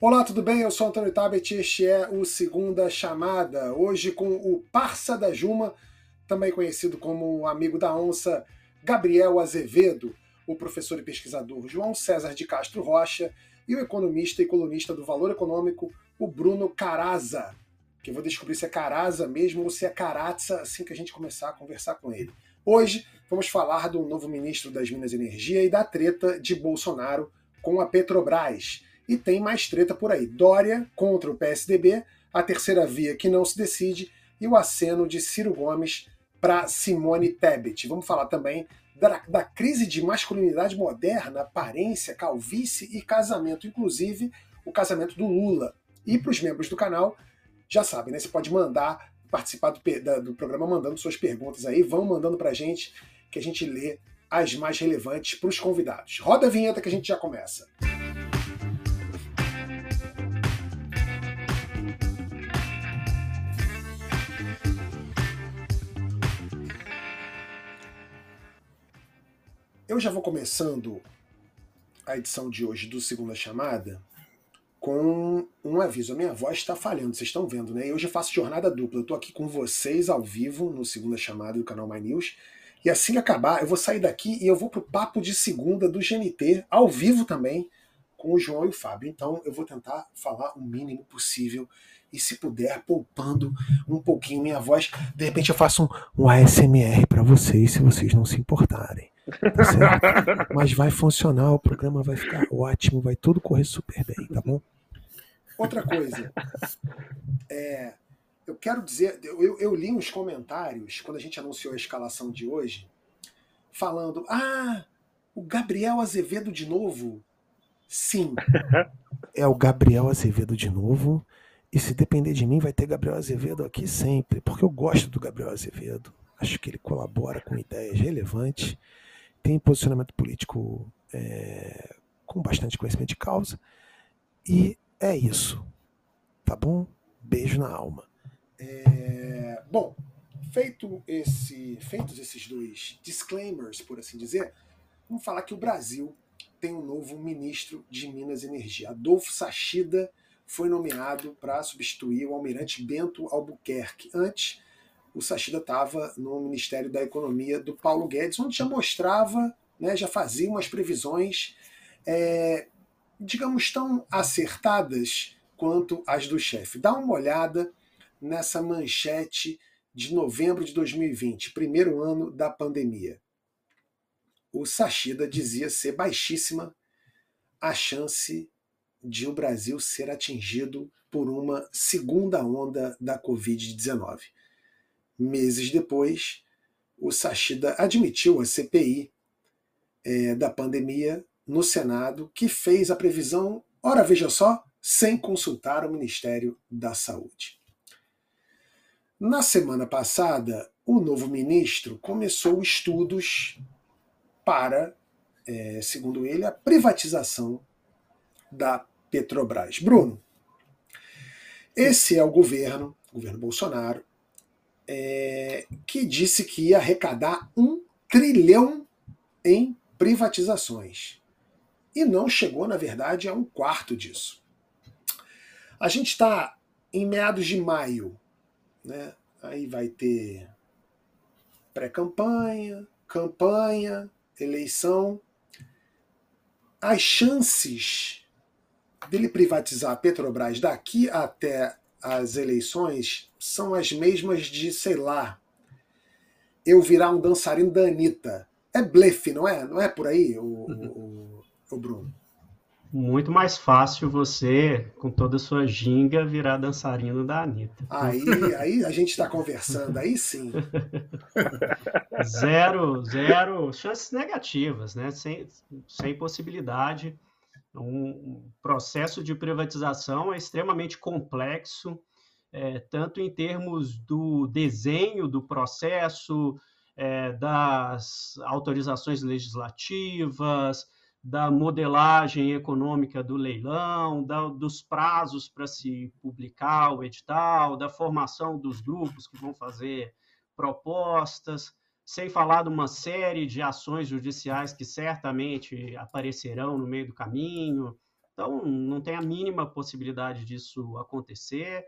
Olá, tudo bem? Eu sou Antônio Tabet e este é o Segunda Chamada. Hoje com o parça da Juma, também conhecido como amigo da onça, Gabriel Azevedo, o professor e pesquisador João César de Castro Rocha e o economista e colunista do Valor Econômico, o Bruno Caraza. Que eu vou descobrir se é Caraza mesmo ou se é Carazza assim que a gente começar a conversar com ele. Hoje vamos falar do novo ministro das Minas e Energia e da treta de Bolsonaro com a Petrobras. E tem mais treta por aí. Dória contra o PSDB, a terceira via que não se decide e o aceno de Ciro Gomes para Simone Tebet. Vamos falar também da, da, crise de masculinidade moderna, aparência, calvície e casamento, inclusive o casamento do Lula. E para os membros do canal, já sabem, né? Você pode mandar, participar do, da, do programa mandando suas perguntas aí, vão mandando para a gente, que a gente lê as mais relevantes para os convidados. Roda a vinheta que a gente já começa. Eu já vou começando a edição de hoje do Segunda Chamada com um aviso. A minha voz está falhando, vocês estão vendo, né? Hoje eu faço jornada dupla. Eu estou aqui com vocês ao vivo no Segunda Chamada do canal My News. E assim que acabar, eu vou sair daqui e eu vou pro papo de segunda do GNT, ao vivo também, com o João e o Fábio. Então eu vou tentar falar o mínimo possível e, se puder, poupando um pouquinho minha voz. De repente eu faço um, um ASMR para vocês, se vocês não se importarem. Mas vai funcionar, o programa vai ficar ótimo, vai tudo correr super bem, tá bom? Outra coisa, é, eu quero dizer, eu, eu li uns comentários quando a gente anunciou a escalação de hoje, falando: ah, o Gabriel Azevedo de novo. Sim, é o Gabriel Azevedo de novo. E se depender de mim, vai ter Gabriel Azevedo aqui sempre, porque eu gosto do Gabriel Azevedo. Acho que ele colabora com ideias relevantes tem posicionamento político é, com bastante conhecimento de causa. E é isso. Tá bom? Beijo na alma. É, bom, feito esse, feitos esses dois disclaimers, por assim dizer, vamos falar que o Brasil tem um novo ministro de Minas e Energia. Adolfo Sachida foi nomeado para substituir o almirante Bento Albuquerque. Antes, o Sachida estava no Ministério da Economia do Paulo Guedes, onde já mostrava, né, já fazia umas previsões, é, digamos, tão acertadas quanto as do chefe. Dá uma olhada nessa manchete de novembro de 2020, primeiro ano da pandemia. O Sachida dizia ser baixíssima a chance de o Brasil ser atingido por uma segunda onda da Covid-19. Meses depois, o Sachida admitiu a CPI é, da pandemia no Senado, que fez a previsão, ora veja só, sem consultar o Ministério da Saúde. Na semana passada, o novo ministro começou estudos para, é, segundo ele, a privatização da Petrobras. Bruno, esse é o governo, o governo Bolsonaro, é, que disse que ia arrecadar um trilhão em privatizações. E não chegou, na verdade, a um quarto disso. A gente está em meados de maio, né? aí vai ter pré-campanha, campanha, eleição. As chances dele privatizar a Petrobras daqui até as eleições são as mesmas de, sei lá, eu virar um dançarino da Anitta. É blefe, não é? Não é por aí, o, o, o Bruno? Muito mais fácil você, com toda a sua ginga, virar dançarino da Anitta. Aí, aí a gente está conversando, aí sim. zero, zero chances negativas, né? Sem, sem possibilidade um processo de privatização é extremamente complexo, é, tanto em termos do desenho do processo, é, das autorizações legislativas, da modelagem econômica do leilão, da, dos prazos para se publicar o edital, da formação dos grupos que vão fazer propostas sem falar de uma série de ações judiciais que certamente aparecerão no meio do caminho. Então, não tem a mínima possibilidade disso acontecer.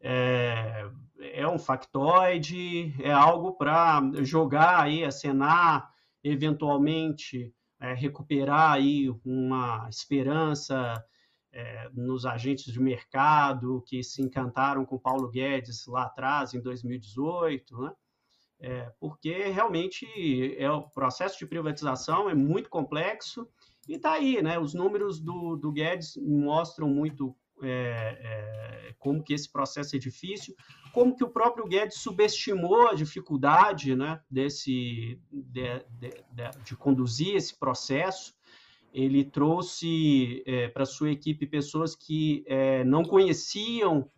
É, é um factoide, é algo para jogar aí, acenar, eventualmente é, recuperar aí uma esperança é, nos agentes de mercado que se encantaram com Paulo Guedes lá atrás, em 2018, né? É, porque realmente é, o processo de privatização é muito complexo e está aí, né? Os números do, do Guedes mostram muito é, é, como que esse processo é difícil, como que o próprio Guedes subestimou a dificuldade né, desse, de, de, de, de conduzir esse processo. Ele trouxe é, para sua equipe pessoas que é, não conheciam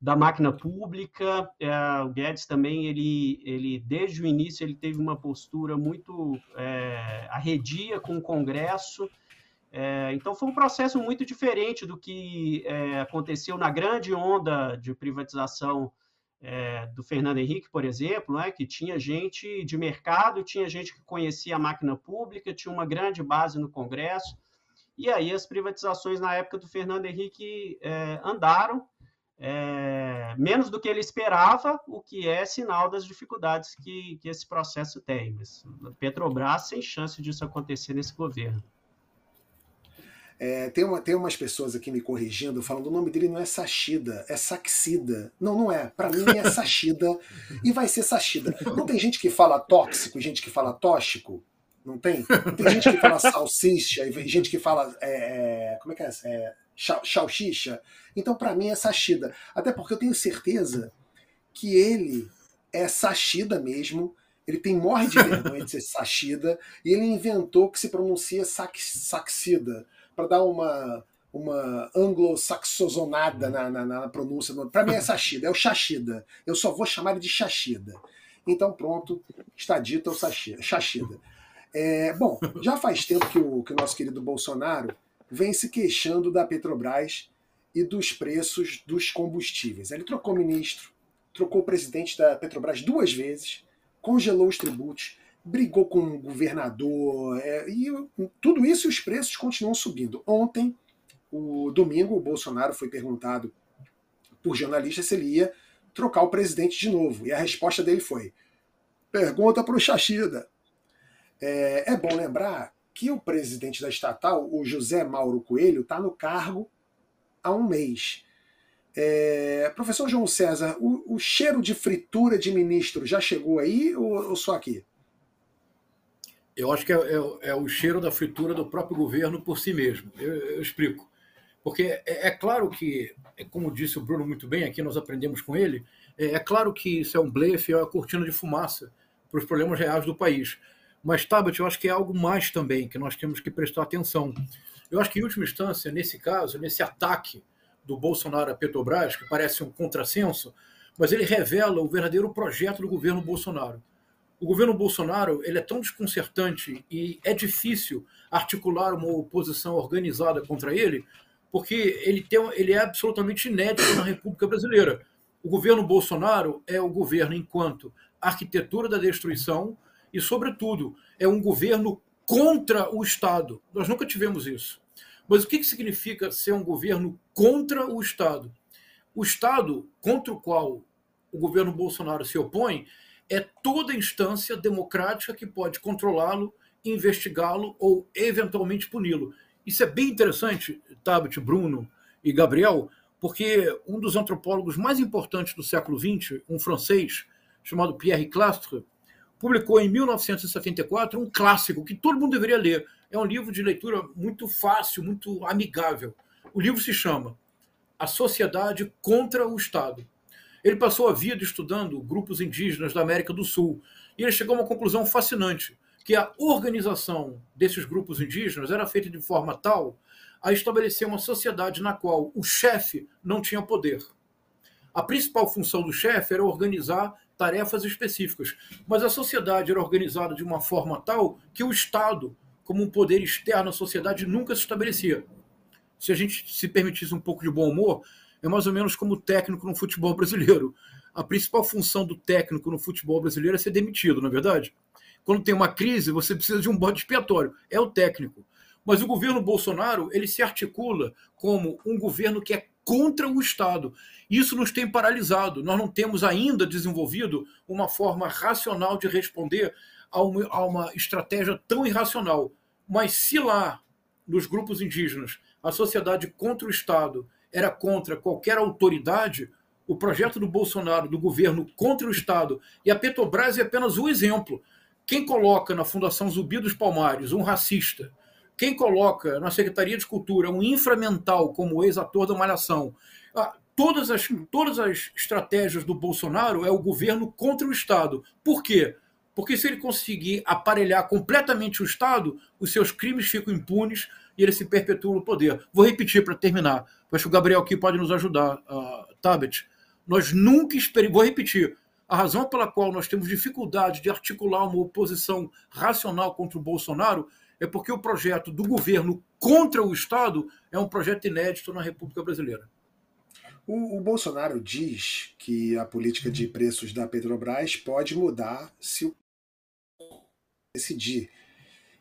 da máquina pública. É, o Guedes também, ele, ele desde o início, ele teve uma postura muito é, arredia com o Congresso. É, então, foi um processo muito diferente do que é, aconteceu na grande onda de privatização é, do Fernando Henrique, por exemplo, né, que tinha gente de mercado, tinha gente que conhecia a máquina pública, tinha uma grande base no Congresso. E aí as privatizações na época do Fernando Henrique é, andaram, é, menos do que ele esperava, o que é sinal das dificuldades que, que esse processo tem. Mas Petrobras sem chance disso acontecer nesse governo. É, tem, uma, tem umas pessoas aqui me corrigindo, falando o nome dele não é Sashida, é Saxida. Não, não é. Para mim é Sashida e vai ser Sashida. Não tem gente que fala tóxico gente que fala tóxico? Não tem? Tem gente que fala salsicha e gente que fala. É, é como é que é? é Salsicha. Então, para mim, é Sashida. Até porque eu tenho certeza que ele é Sashida mesmo. Ele tem morre de vergonha de ser Sashida. E ele inventou que se pronuncia Saxida para dar uma, uma anglo-saxozonada na, na, na, pronúncia. Para mim é Sashida, é o Shashida. Eu só vou chamar ele de Shashida. Então, pronto, está dito é o Shashida. É, bom, já faz tempo que o, que o nosso querido Bolsonaro vem se queixando da Petrobras e dos preços dos combustíveis. Ele trocou ministro, trocou presidente da Petrobras duas vezes, congelou os tributos, brigou com o governador, é, e tudo isso e os preços continuam subindo. Ontem, o domingo, o Bolsonaro foi perguntado por jornalistas se ele ia trocar o presidente de novo. E a resposta dele foi: pergunta para o Xaxida. É, é bom lembrar que o presidente da estatal, o José Mauro Coelho, está no cargo há um mês. É, professor João César, o, o, cheiro de fritura de ministro já chegou aí ou, ou só aqui? Eu acho que é, é, é, o cheiro da fritura do próprio governo por si mesmo. Eu, eu explico. Porque é, é, claro que, como disse o Bruno muito bem, aqui nós aprendemos com ele, é, é claro que isso é um blefe, é uma cortina de fumaça para os problemas reais do país. Mas, Tabet, eu acho que é algo mais também que nós temos que prestar atenção. Eu acho que, em última instância, nesse caso, nesse ataque do Bolsonaro à Petrobras, que parece um contrassenso, mas ele revela o verdadeiro projeto do governo Bolsonaro o governo Bolsonaro ele é tão desconcertante e é difícil articular uma oposição organizada contra ele, porque ele, tem, ele é absolutamente inédito na República Brasileira. O governo Bolsonaro é o governo enquanto arquitetura da destruição e, sobretudo, é um governo contra o Estado. Nós nunca tivemos isso. Mas o que significa ser um governo contra o Estado? O Estado contra o qual o governo Bolsonaro se opõe é toda instância democrática que pode controlá-lo, investigá-lo ou eventualmente puni-lo. Isso é bem interessante, Tabit, Bruno e Gabriel, porque um dos antropólogos mais importantes do século XX, um francês chamado Pierre Clastre, publicou em 1974 um clássico que todo mundo deveria ler. É um livro de leitura muito fácil, muito amigável. O livro se chama A Sociedade contra o Estado. Ele passou a vida estudando grupos indígenas da América do Sul e ele chegou a uma conclusão fascinante, que a organização desses grupos indígenas era feita de forma tal a estabelecer uma sociedade na qual o chefe não tinha poder. A principal função do chefe era organizar tarefas específicas, mas a sociedade era organizada de uma forma tal que o Estado, como um poder externo à sociedade, nunca se estabelecia. Se a gente se permitisse um pouco de bom humor, é mais ou menos como o técnico no futebol brasileiro. A principal função do técnico no futebol brasileiro é ser demitido, não é verdade? Quando tem uma crise, você precisa de um bode expiatório. É o técnico. Mas o governo Bolsonaro ele se articula como um governo que é contra o Estado. Isso nos tem paralisado. Nós não temos ainda desenvolvido uma forma racional de responder a uma, a uma estratégia tão irracional. Mas se lá, nos grupos indígenas, a sociedade contra o Estado era contra qualquer autoridade, o projeto do Bolsonaro, do governo contra o Estado, e a Petrobras é apenas um exemplo. Quem coloca na Fundação Zumbi dos Palmares um racista, quem coloca na Secretaria de Cultura um inframental como ex-ator da Malhação, ah, todas as, todas as estratégias do Bolsonaro é o governo contra o Estado. Por quê? Porque se ele conseguir aparelhar completamente o Estado, os seus crimes ficam impunes e ele se perpetua no poder. Vou repetir para terminar. Acho que o Gabriel aqui pode nos ajudar, uh, Tabet. Nós nunca esperamos. Vou repetir. A razão pela qual nós temos dificuldade de articular uma oposição racional contra o Bolsonaro é porque o projeto do governo contra o Estado é um projeto inédito na República Brasileira. O, o, Bolsonaro diz que a política de preços da Petrobras pode mudar se o decidir.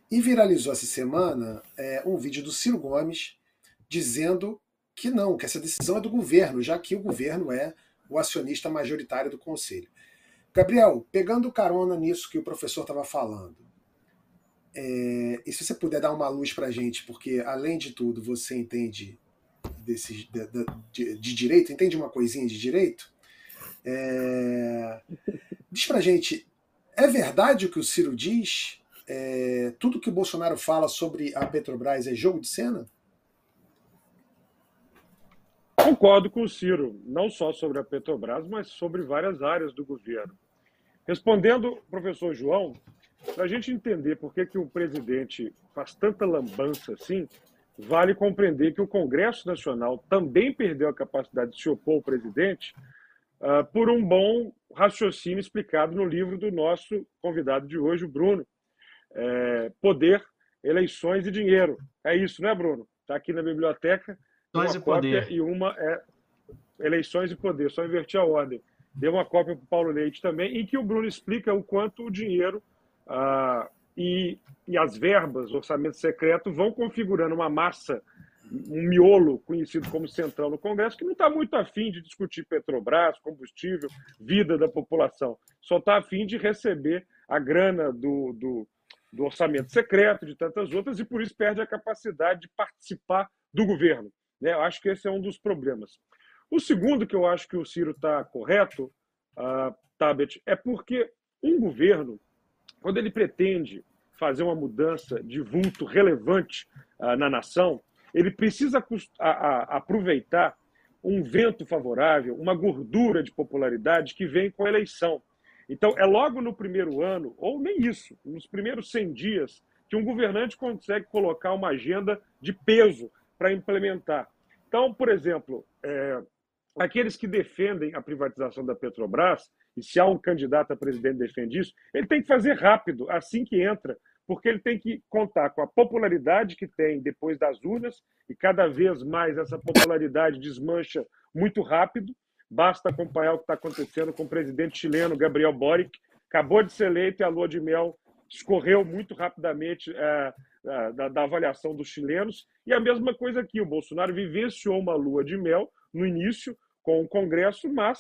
E viralizou essa semana é, um vídeo do Ciro Gomes dizendo que não, que essa decisão é do governo, já que o governo é o acionista majoritário do conselho. Gabriel, pegando carona nisso que o professor estava falando, é, e se você puder dar uma luz para a gente, porque além de tudo você entende desse, de, de, de direito, entende uma coisinha de direito? É, diz para a gente, é verdade o que o Ciro diz? É, tudo que o Bolsonaro fala sobre a Petrobras é jogo de cena? Concordo com o Ciro, não só sobre a Petrobras, mas sobre várias áreas do governo. Respondendo, professor João, para a gente entender por que, que o presidente faz tanta lambança assim, vale compreender que o Congresso Nacional também perdeu a capacidade de se opor ao presidente uh, por um bom raciocínio explicado no livro do nosso convidado de hoje, o Bruno. É, poder, eleições e dinheiro. É isso, né, Bruno? Está aqui na biblioteca. Eleições e poder. E uma é eleições e poder. Só inverti a ordem. Deu uma cópia para o Paulo Leite também, em que o Bruno explica o quanto o dinheiro ah, e, e as verbas, orçamento secreto, vão configurando uma massa, um miolo conhecido como central no Congresso, que não está muito afim de discutir Petrobras, combustível, vida da população. Só está afim de receber a grana do, do, do orçamento secreto, de tantas outras, e por isso perde a capacidade de participar do governo. Né? Eu acho que esse é um dos problemas. O segundo que eu acho que o Ciro está correto, uh, Tabet, é porque um governo quando ele pretende fazer uma mudança de vulto relevante uh, na nação, ele precisa a, a, aproveitar um vento favorável, uma gordura de popularidade que vem com a eleição. Então, é logo no primeiro ano, ou nem isso, nos primeiros 100 dias, que um governante consegue colocar uma agenda de peso para implementar. Então, por exemplo, é, aqueles que defendem a privatização da Petrobras, e se há um candidato a presidente defende isso, ele tem que fazer rápido, assim que entra, porque ele tem que contar com a popularidade que tem depois das urnas, e cada vez mais essa popularidade desmancha muito rápido. Basta acompanhar o que está acontecendo com o presidente chileno, Gabriel Boric, acabou de ser eleito e a lua de mel escorreu muito rapidamente é, é, da, da avaliação dos chilenos. E a mesma coisa aqui, o Bolsonaro vivenciou uma lua de mel no início com o Congresso, mas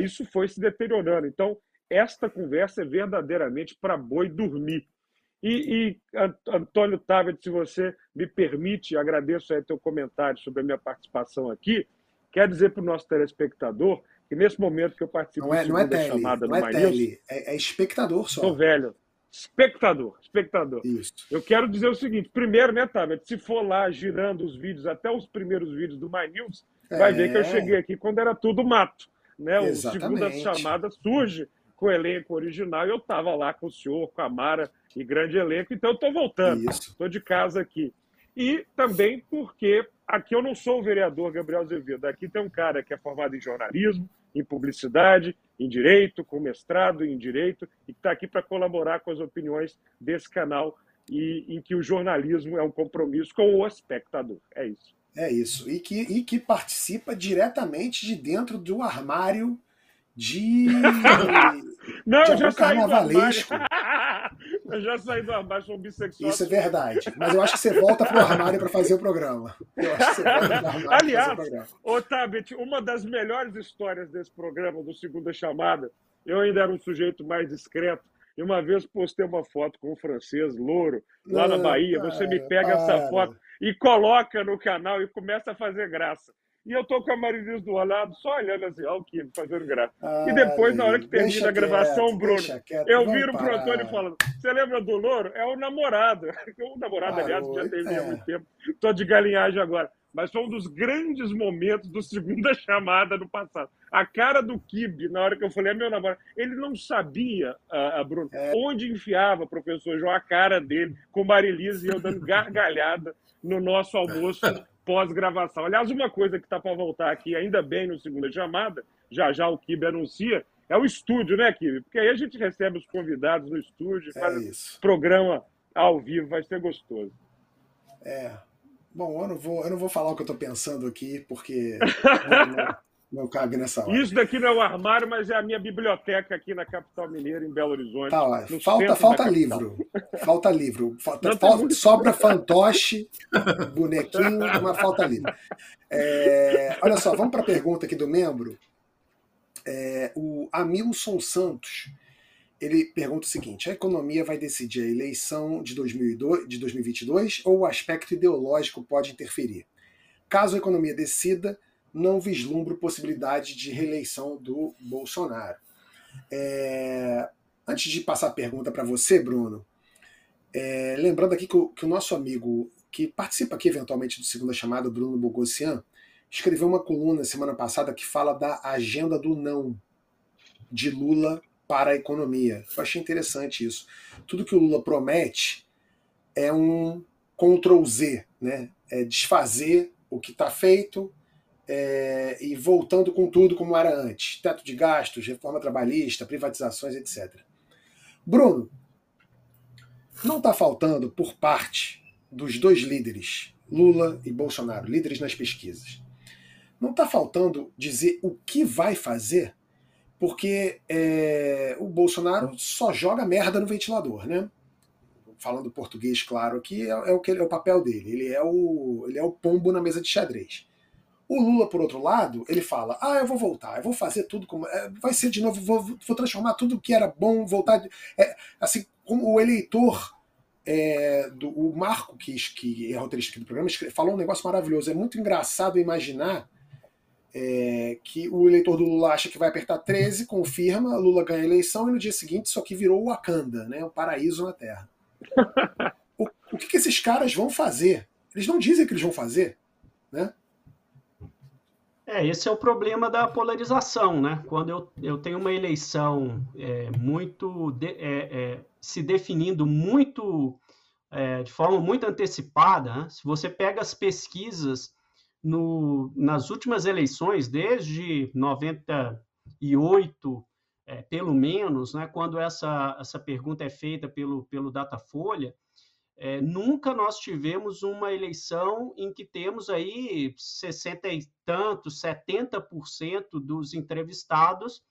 isso foi se deteriorando. Então, esta conversa é verdadeiramente para boi dormir. E, e Antônio Tabet, se você me permite, agradeço aí teu comentário sobre a minha participação aqui. Quer dizer para o nosso telespectador que nesse momento que eu participo não é, não é tele, chamada não é tele, é, é espectador só. Estou velho. Espectador, espectador. Isso. Eu quero dizer o seguinte: primeiro, né, Tabet, se for lá girando os vídeos, até os primeiros vídeos do My News, é... vai ver que eu cheguei aqui quando era tudo mato. Né? O Segunda Chamada surge com o elenco original e eu estava lá com o senhor, com a Mara e grande elenco, então eu estou voltando, estou de casa aqui. E também porque aqui eu não sou o vereador Gabriel Azevedo, aqui tem um cara que é formado em jornalismo, em publicidade, em direito, com mestrado em direito, e que está aqui para colaborar com as opiniões desse canal e em que o jornalismo é um compromisso com o espectador. É isso. É isso. E que, e que participa diretamente de dentro do armário de. Não, de já carnavalesco. Eu já saí do armário, sou bissexual. Isso é verdade. Mas eu acho que você volta pro armário para fazer o programa. Eu acho que você volta pro armário Aliás, fazer. Otávio, uma das melhores histórias desse programa, do Segunda Chamada, eu ainda era um sujeito mais discreto, e uma vez postei uma foto com um francês louro lá na Bahia. Você me pega essa foto e coloca no canal e começa a fazer graça. E eu tô com a Marilise do lado, só olhando assim, ó, o Kim fazendo graça. e depois, na hora que termina a gravação, quieto, Bruno, quieto, eu viro parar. pro Antônio falando: Você lembra do Louro? É o namorado. O namorado, Parou, aliás, já teve é. há muito tempo. Tô de galinhagem agora. Mas foi um dos grandes momentos do segunda chamada do passado. A cara do Kibe, na hora que eu falei, é meu namorado, ele não sabia, a, Bruno, é. onde enfiava, professor João, a cara dele, com Marilise e eu dando gargalhada no nosso almoço pós-gravação. Aliás, uma coisa que está para voltar aqui, ainda bem no segunda chamada, já já o Kibe anuncia, é o estúdio, né, Kibe? Porque aí a gente recebe os convidados no estúdio, é faz isso. programa ao vivo, vai ser gostoso. É. Bom, eu não vou, eu não vou falar o que eu estou pensando aqui, porque Não cabe nessa hora. Isso daqui não é o armário, mas é a minha biblioteca aqui na capital mineira, em Belo Horizonte. Tá, ó, falta, falta livro. Falta livro. Falta, falta, sobra fantoche, bonequinho, mas falta livro. É, olha só, vamos para a pergunta aqui do membro. É, o Amilson Santos ele pergunta o seguinte: a economia vai decidir a eleição de, 2002, de 2022 ou o aspecto ideológico pode interferir? Caso a economia decida, não vislumbro possibilidade de reeleição do Bolsonaro. É... Antes de passar a pergunta para você, Bruno, é... lembrando aqui que o, que o, nosso amigo que participa aqui eventualmente do Segunda Chamada, Bruno Bogossian, escreveu uma coluna semana passada que fala da agenda do não de Lula para a economia. Eu achei interessante isso. Tudo que o Lula promete é um Ctrl Z, né? É desfazer o que está feito é, e voltando com tudo como era antes: teto de gastos, reforma trabalhista, privatizações, etc. Bruno, não está faltando por parte dos dois líderes, Lula e Bolsonaro, líderes nas pesquisas, não está faltando dizer o que vai fazer, porque é, o Bolsonaro só joga merda no ventilador, né? Falando português, claro, aqui é, é o que é o papel dele. Ele é o, ele é o pombo na mesa de xadrez. O Lula, por outro lado, ele fala: ah, eu vou voltar, eu vou fazer tudo como. É, vai ser de novo, vou, vou transformar tudo que era bom, voltar. É, assim, como o eleitor. É, do, o Marco, que, que é roteirista aqui do programa, falou um negócio maravilhoso. É muito engraçado imaginar é, que o eleitor do Lula acha que vai apertar 13, confirma, Lula ganha a eleição e no dia seguinte isso aqui virou Wakanda, né, o paraíso na Terra. O, o que, que esses caras vão fazer? Eles não dizem que eles vão fazer, né? É, esse é o problema da polarização, né? Quando eu, eu tenho uma eleição é, muito de, é, é, se definindo muito é, de forma muito antecipada, né? se você pega as pesquisas no, nas últimas eleições, desde 98, é, pelo menos, né, quando essa, essa pergunta é feita pelo, pelo Datafolha, é, nunca nós tivemos uma eleição em que temos aí 60 e tantos, 70% dos entrevistados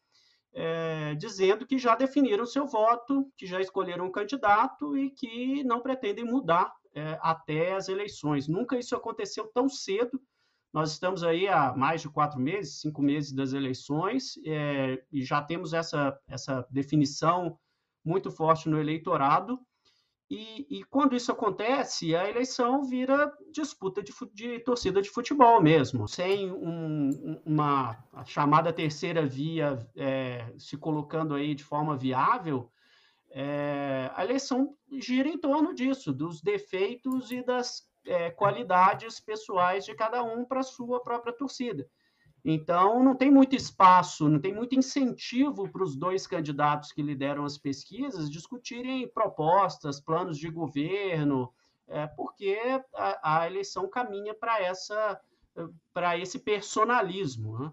é, dizendo que já definiram seu voto, que já escolheram um candidato e que não pretendem mudar é, até as eleições. Nunca isso aconteceu tão cedo. Nós estamos aí há mais de quatro meses, cinco meses das eleições, é, e já temos essa, essa definição muito forte no eleitorado. E, e, quando isso acontece, a eleição vira disputa de, de torcida de futebol mesmo, sem um, uma chamada terceira via é, se colocando aí de forma viável. É, a eleição gira em torno disso, dos defeitos e das é, qualidades pessoais de cada um para a sua própria torcida. Então, não tem muito espaço, não tem muito incentivo para os dois candidatos que lideram as pesquisas discutirem propostas, planos de governo, é, porque a, a, eleição caminha para essa para esse personalismo. Né?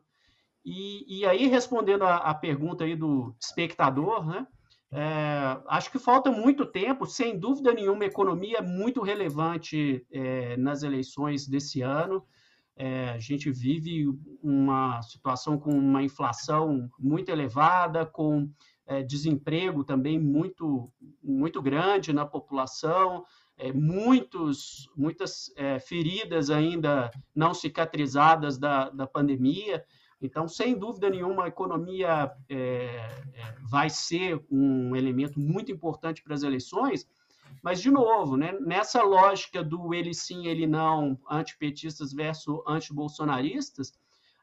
E, e, aí, respondendo a, pergunta aí do espectador, né? É, acho que falta muito tempo, sem dúvida nenhuma, a economia é muito relevante é, nas eleições desse ano. É, a gente vive uma situação com uma inflação muito elevada, com é, desemprego também muito, muito grande na população, é, muitos, muitas é, feridas ainda não cicatrizadas da, da pandemia. Então, sem dúvida nenhuma, a economia é, é, vai ser um elemento muito importante para as eleições, mas, de novo, né, nessa lógica do ele sim, ele não, antipetistas versus antibolsonaristas,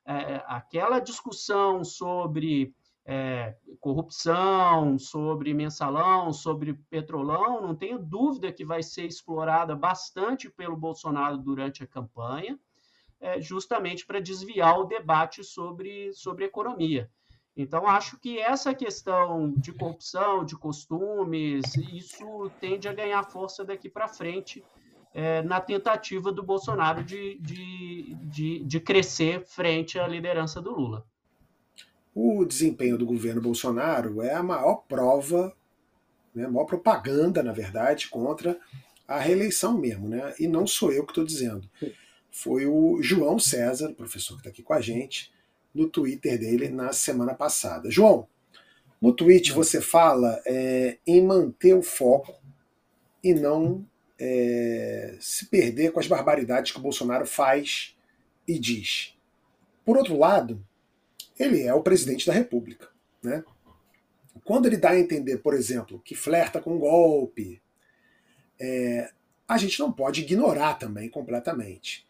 é, aquela discussão sobre é, corrupção, sobre mensalão, sobre petrolão, não tenho dúvida que vai ser explorada bastante pelo Bolsonaro durante a campanha é, justamente para desviar o debate sobre, sobre economia. Então, acho que essa questão de corrupção, de costumes, isso tende a ganhar força daqui para frente é, na tentativa do Bolsonaro de, de, de, de crescer frente à liderança do Lula. O desempenho do governo Bolsonaro é a maior prova, né, a maior propaganda, na verdade, contra a reeleição mesmo, né? E não sou eu que estou dizendo foi o João César, professor que está aqui com a gente, no Twitter dele na semana passada. João, no tweet você fala é, em manter o foco e não é, se perder com as barbaridades que o Bolsonaro faz e diz. Por outro lado, ele é o presidente da República. Né? Quando ele dá a entender, por exemplo, que flerta com golpe, é, a gente não pode ignorar também completamente.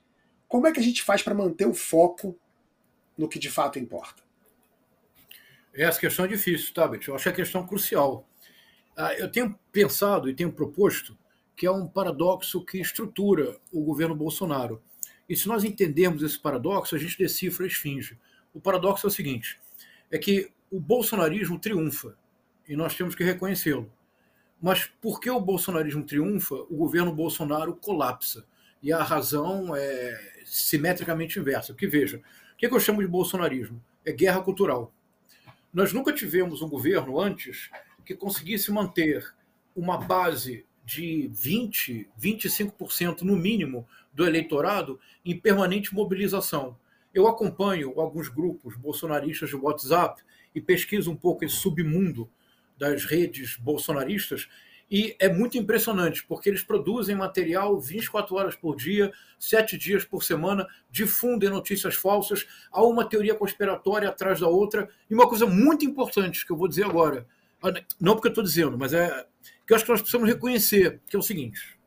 Como é que a gente faz para manter o foco no que de fato importa? Essa questão é difícil, Tabet. Eu acho que é a questão crucial. Ah, eu tenho pensado e tenho proposto que é um paradoxo que estrutura o governo Bolsonaro. E se nós entendermos esse paradoxo, a gente decifra a esfinge. O paradoxo é o seguinte: é que o bolsonarismo triunfa e nós temos que reconhecê-lo. Mas por que o bolsonarismo triunfa, o governo Bolsonaro colapsa? E a razão é simetricamente inversa. Porque veja, o que, é que eu chamo de bolsonarismo? É guerra cultural. Nós nunca tivemos um governo antes que conseguisse manter uma base de 20, 25% no mínimo do eleitorado em permanente mobilização. Eu acompanho alguns grupos bolsonaristas de WhatsApp e pesquiso um pouco esse submundo das redes bolsonaristas e é muito impressionante, porque eles produzem material 24 horas por dia, 7 dias por semana, difundem notícias falsas, há uma teoria conspiratória atrás da outra. E uma coisa muito importante que eu vou dizer agora, ah, não porque eu estou dizendo, mas é que eu acho que nós precisamos reconhecer, que é o seguinte: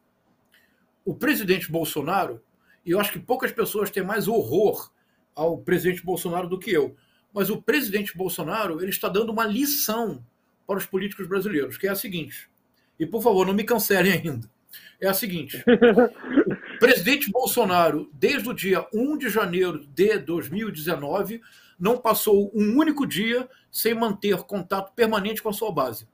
o presidente Bolsonaro, e eu acho que poucas pessoas têm mais horror ao presidente Bolsonaro do que eu, mas o presidente Bolsonaro ele está dando uma lição para os políticos brasileiros, que é a seguinte e por favor, não me cancelem ainda. É a seguinte: o presidente Bolsonaro, desde o dia 1 de janeiro de 2019, não passou um único dia sem manter contato permanente com a sua base.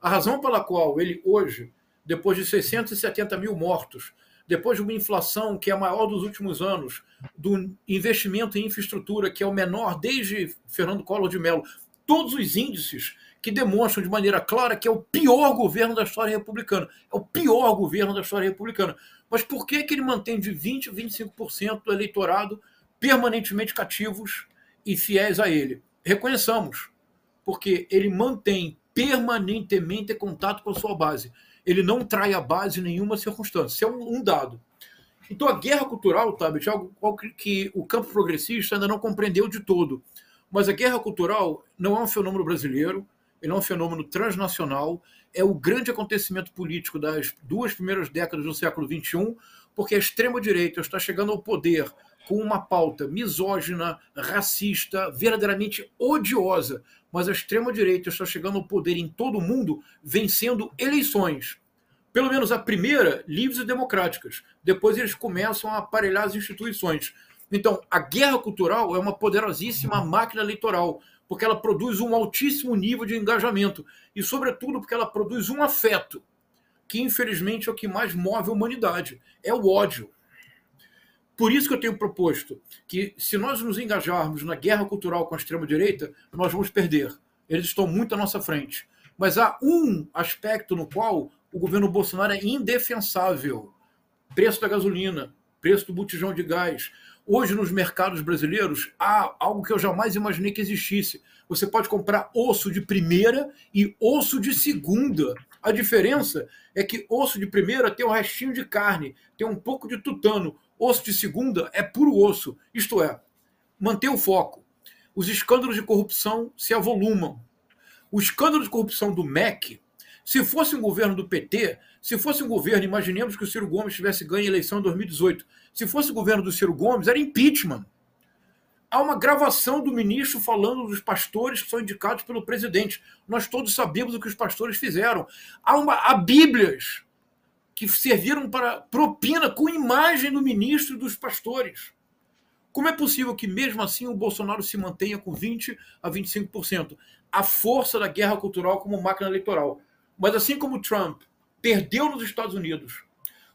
A razão pela qual ele hoje, depois de 670 mil mortos, depois de uma inflação que é a maior dos últimos anos, do investimento em infraestrutura que é o menor desde Fernando Collor de Mello, todos os índices que demonstram de maneira clara que é o pior governo da história republicana. É o pior governo da história republicana. Mas por que, que ele mantém de 20% a 25% do eleitorado permanentemente cativos e fiéis a ele? Reconheçamos, porque ele mantém permanentemente contato com a sua base. Ele não trai a base em nenhuma circunstância. Isso é um, dado. Então a guerra cultural, Tabet, é algo que o campo progressista ainda não compreendeu de todo. Mas a guerra cultural não é um fenômeno brasileiro, ele é um fenômeno transnacional, é o grande acontecimento político das duas primeiras décadas do século XXI, porque a extrema-direita está chegando ao poder com uma pauta misógina, racista, verdadeiramente odiosa, mas a extrema-direita está chegando ao poder em todo o mundo, vencendo eleições. Pelo menos a primeira, livres e democráticas. Depois eles começam a aparelhar as instituições. Então, a guerra cultural é uma poderosíssima máquina eleitoral porque ela produz um altíssimo nível de engajamento e, sobretudo, porque ela produz um afeto, que infelizmente é o que mais move a humanidade é o ódio. Por isso que eu tenho proposto que, se nós nos engajarmos na guerra cultural com a extrema-direita, nós vamos perder. Eles estão muito à nossa frente. Mas há um aspecto no qual o governo Bolsonaro é indefensável: preço da gasolina, preço do botijão de gás. Hoje, nos mercados brasileiros, há algo que eu jamais imaginei que existisse. Você pode comprar osso de primeira e osso de segunda. A diferença é que osso de primeira tem um restinho de carne, tem um pouco de tutano. Osso de segunda é puro osso. Isto é, manter o foco. Os escândalos de corrupção se avolumam. O escândalo de corrupção do MEC, se fosse um governo do PT, se fosse um governo, imaginemos que o Ciro Gomes tivesse ganho a eleição em 2018. Se fosse o governo do Ciro Gomes, era impeachment. Há uma gravação do ministro falando dos pastores que são indicados pelo presidente. Nós todos sabemos o que os pastores fizeram. Há, uma, há bíblias que serviram para propina com imagem do ministro e dos pastores. Como é possível que, mesmo assim, o Bolsonaro se mantenha com 20% a 25%? A força da guerra cultural como máquina eleitoral. Mas assim como Trump perdeu nos Estados Unidos,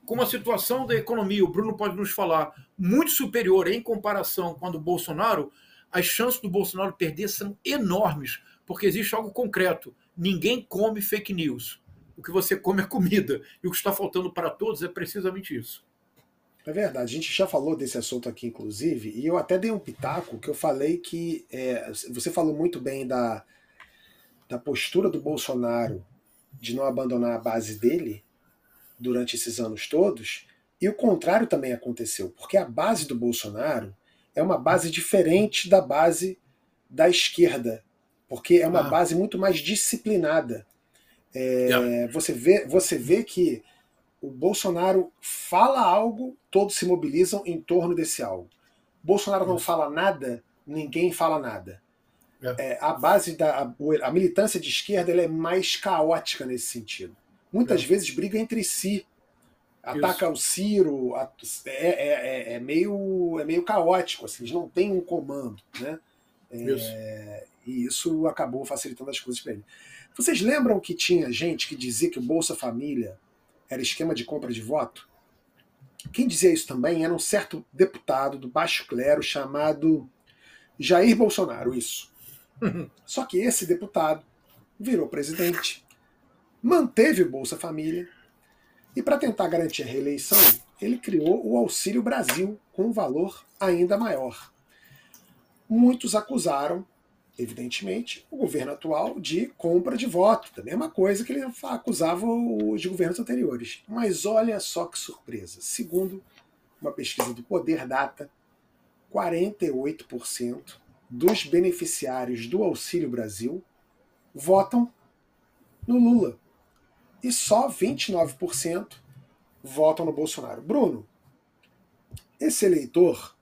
com uma situação da economia, o Bruno pode nos falar, muito superior em comparação com a do Bolsonaro, as chances do Bolsonaro perder são enormes, porque existe algo concreto. Ninguém come fake news. O que você come é comida. E o que está faltando para todos é precisamente isso. É verdade, a gente já falou desse assunto aqui, inclusive, e eu até dei um pitaco que eu falei que é, você falou muito bem da, da postura do Bolsonaro de não abandonar a base dele, durante esses anos todos, e o contrário também aconteceu, porque a base do Bolsonaro é uma base diferente da base da esquerda, porque é uma ah. base muito mais disciplinada. É, yeah. você, vê, você vê que o Bolsonaro fala algo, todos se mobilizam em torno desse algo. Bolsonaro não fala nada, ninguém fala nada. Yeah. É, a base da a, a militância de esquerda é mais caótica nesse sentido muitas é. vezes briga entre si. Ataca Isso. o Ciro, é, é, é, é, meio, é meio caótico, assim, eles não têm um comando. Né? É, e isso acabou facilitando as coisas para ele. Vocês lembram que tinha gente que dizia que o Bolsa Família era esquema de compra de voto? Quem dizia isso também era um certo deputado do baixo clero chamado Jair Bolsonaro, isso. Só que esse deputado virou presidente manteve o Bolsa Família e, para tentar garantir a reeleição, ele criou o Auxílio Brasil com um valor ainda maior. Muitos acusaram, evidentemente, o governo atual de compra de voto, da mesma coisa que ele acusava os governos anteriores. Mas olha só que surpresa. Segundo uma pesquisa do Poder Data, 48% dos beneficiários do Auxílio Brasil votam no Lula e só 29% votam no Bolsonaro. Bruno, esse eleitor,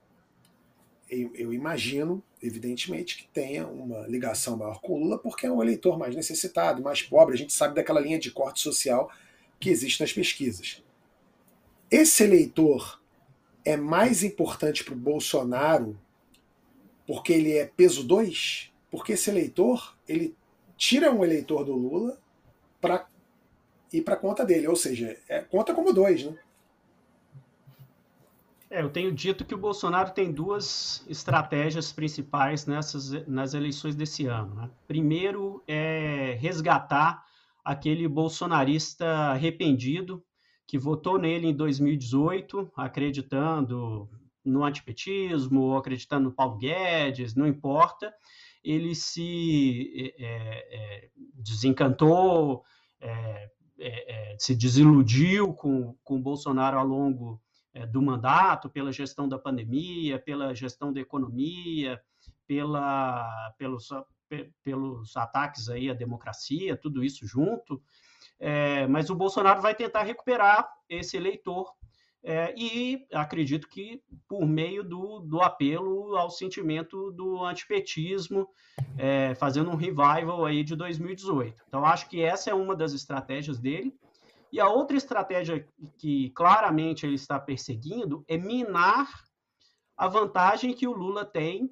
eu, eu, imagino, evidentemente, que tenha uma ligação maior com o Lula, porque é um eleitor mais necessitado, mais pobre. A gente sabe daquela linha de corte social que existe nas pesquisas. Esse eleitor é mais importante para o Bolsonaro porque ele é peso 2? Porque esse eleitor, ele tira um eleitor do Lula para ir para conta dele, ou seja, é, conta como dois, né? É, eu tenho dito que o Bolsonaro tem duas estratégias principais nessas nas eleições desse ano. Né? Primeiro é resgatar aquele bolsonarista arrependido que votou nele em 2018, acreditando no antipetismo, ou acreditando no Paulo Guedes, não importa. Ele se é, é, desencantou, é, é, é, se desiludiu com, com Bolsonaro ao longo é, do mandato, pela gestão da pandemia, pela gestão da economia, pela, pelos, pelos ataques aí à democracia, tudo isso junto. É, mas o Bolsonaro vai tentar recuperar esse eleitor é, e acredito que por meio do, do apelo ao sentimento do antipetismo, é, fazendo um revival aí de 2018. Então, acho que essa é uma das estratégias dele. E a outra estratégia que claramente ele está perseguindo é minar a vantagem que o Lula tem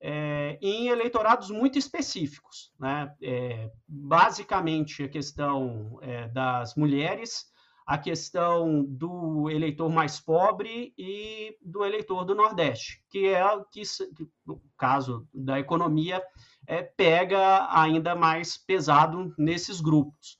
é, em eleitorados muito específicos. Né? É, basicamente, a questão é, das mulheres a questão do eleitor mais pobre e do eleitor do Nordeste, que é que, no caso da economia, é, pega ainda mais pesado nesses grupos.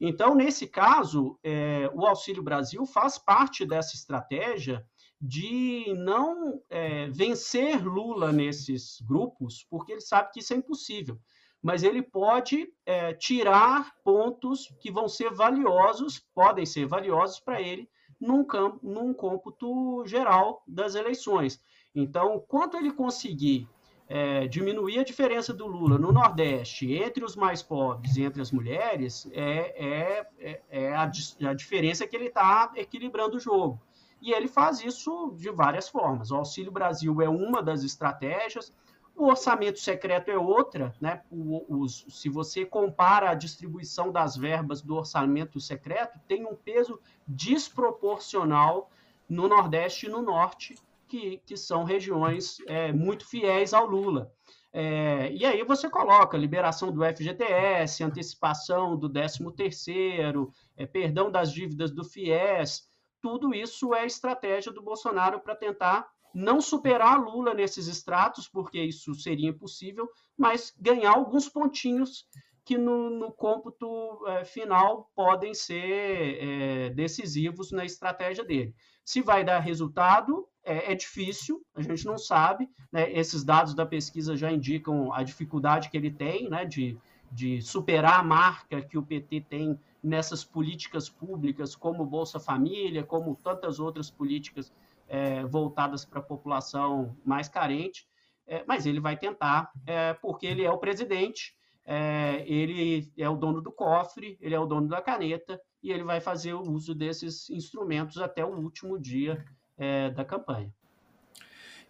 Então, nesse caso, é, o Auxílio Brasil faz parte dessa estratégia de não é, vencer Lula nesses grupos, porque ele sabe que isso é impossível. Mas ele pode é, tirar pontos que vão ser valiosos, podem ser valiosos para ele num, campo, num cômputo geral das eleições. Então, quanto ele conseguir é, diminuir a diferença do Lula no Nordeste entre os mais pobres e entre as mulheres, é, é, é, é a, a diferença que ele está equilibrando o jogo. E ele faz isso de várias formas. O Auxílio Brasil é uma das estratégias, o orçamento secreto é outra, né? O, os, se você compara a distribuição das verbas do orçamento secreto, tem um peso desproporcional no Nordeste e no Norte, que, que são regiões é, muito fiéis ao Lula. É, e aí você coloca liberação do FGTS, antecipação do 13º, é, perdão das dívidas do FIES, tudo isso é estratégia do Bolsonaro para tentar não superar Lula nesses estratos, porque isso seria impossível, mas ganhar alguns pontinhos que no, no cômputo é, final podem ser é, decisivos na estratégia dele. Se vai dar resultado, é, é difícil, a gente não sabe. Né? Esses dados da pesquisa já indicam a dificuldade que ele tem né? de, de superar a marca que o PT tem nessas políticas públicas, como Bolsa Família, como tantas outras políticas é, voltadas para a população mais carente. É, mas ele vai tentar, é, porque ele é o presidente, é, ele é o dono do cofre, ele é o dono da caneta, e ele vai fazer o uso desses instrumentos até o último dia é, da campanha.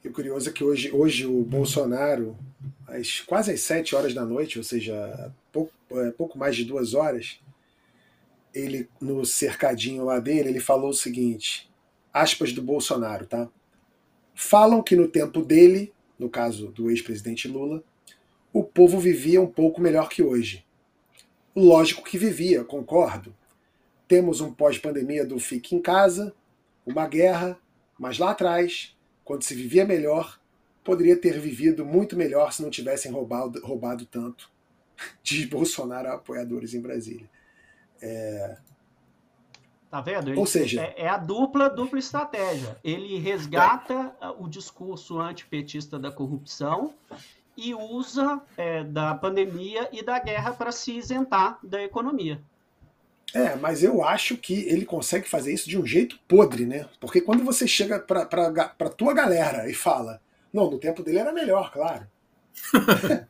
E o curioso é que hoje, hoje o Bolsonaro, às, quase às sete horas da noite, ou seja, pouco, é, pouco mais de duas horas, ele no cercadinho lá dele, ele falou o seguinte, aspas do Bolsonaro, tá? Falam que no tempo dele, no caso do ex-presidente Lula, o povo vivia um pouco melhor que hoje. Lógico que vivia, concordo. Temos um pós-pandemia do fique em casa, uma guerra, mas lá atrás, quando se vivia melhor, poderia ter vivido muito melhor se não tivessem roubado, roubado tanto, diz Bolsonaro a apoiadores em Brasília. É... Tá vendo? Ele, Ou seja, é, é, a dupla, dupla estratégia. Ele resgata é. o discurso antipetista da corrupção e usa é, da pandemia e da guerra para se isentar da economia. É, mas eu acho que ele consegue fazer isso de um jeito podre, né? Porque quando você chega para pra tua galera e fala, não, no tempo dele era melhor, claro.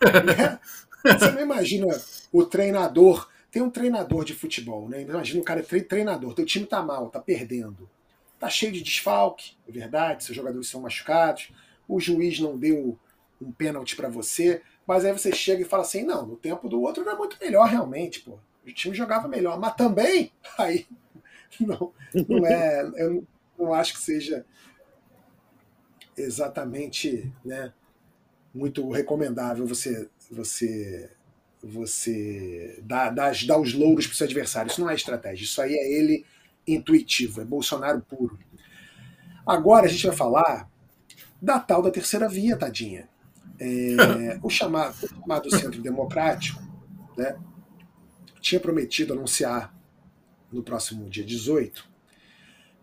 Né? Você não imagina o treinador tem um treinador de futebol, né? Imagina o cara é treinador, teu time tá mal, tá perdendo. Tá cheio de desfalque, é verdade, seus jogadores são machucados, o juiz não deu um pênalti para você, mas aí você chega e fala assim: não, no tempo do outro era muito melhor realmente, pô. O time jogava melhor, mas também, aí, não, não é, eu não acho que seja exatamente, né, muito recomendável você você você dá, dá, dá os louros para o seu adversário. Isso não é estratégia, isso aí é ele intuitivo, é Bolsonaro puro. Agora a gente vai falar da tal da terceira via, tadinha. É, o, chamado, o chamado Centro Democrático né, tinha prometido anunciar no próximo dia 18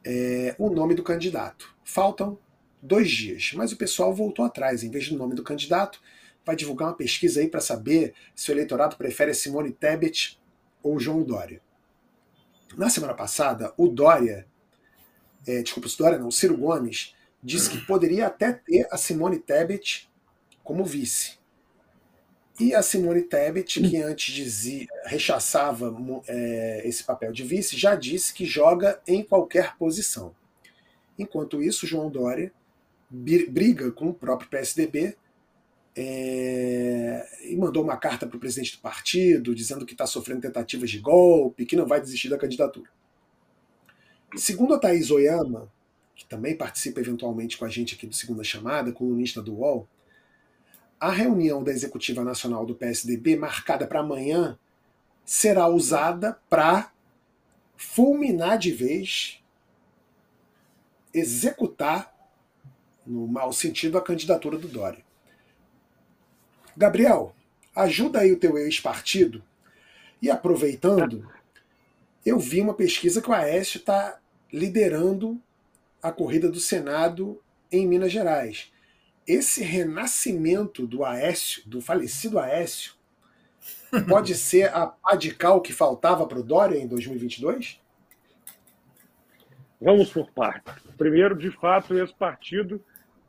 é, o nome do candidato. Faltam dois dias, mas o pessoal voltou atrás. Em vez do nome do candidato, vai divulgar uma pesquisa aí para saber se o eleitorado prefere Simone Tebet ou João Dória. Na semana passada, o Dória, é, desculpa, o Dória não, o Ciro Gomes, disse que poderia até ter a Simone Tebet como vice. E a Simone Tebet, que antes dizia, rechaçava é, esse papel de vice, já disse que joga em qualquer posição. Enquanto isso, João Dória briga com o próprio PSDB é, e mandou uma carta para o presidente do partido dizendo que está sofrendo tentativas de golpe, que não vai desistir da candidatura. Segundo a Thaís Oyama, que também participa eventualmente com a gente aqui do Segunda Chamada, colunista do UOL, a reunião da Executiva Nacional do PSDB, marcada para amanhã, será usada para fulminar de vez, executar, no mau sentido, a candidatura do Dória. Gabriel, ajuda aí o teu ex-partido. E aproveitando, eu vi uma pesquisa que o Aécio está liderando a corrida do Senado em Minas Gerais. Esse renascimento do Aécio, do falecido Aécio, pode ser a pá de cal que faltava para o Dória em 2022? Vamos por partes. Primeiro, de fato, esse partido,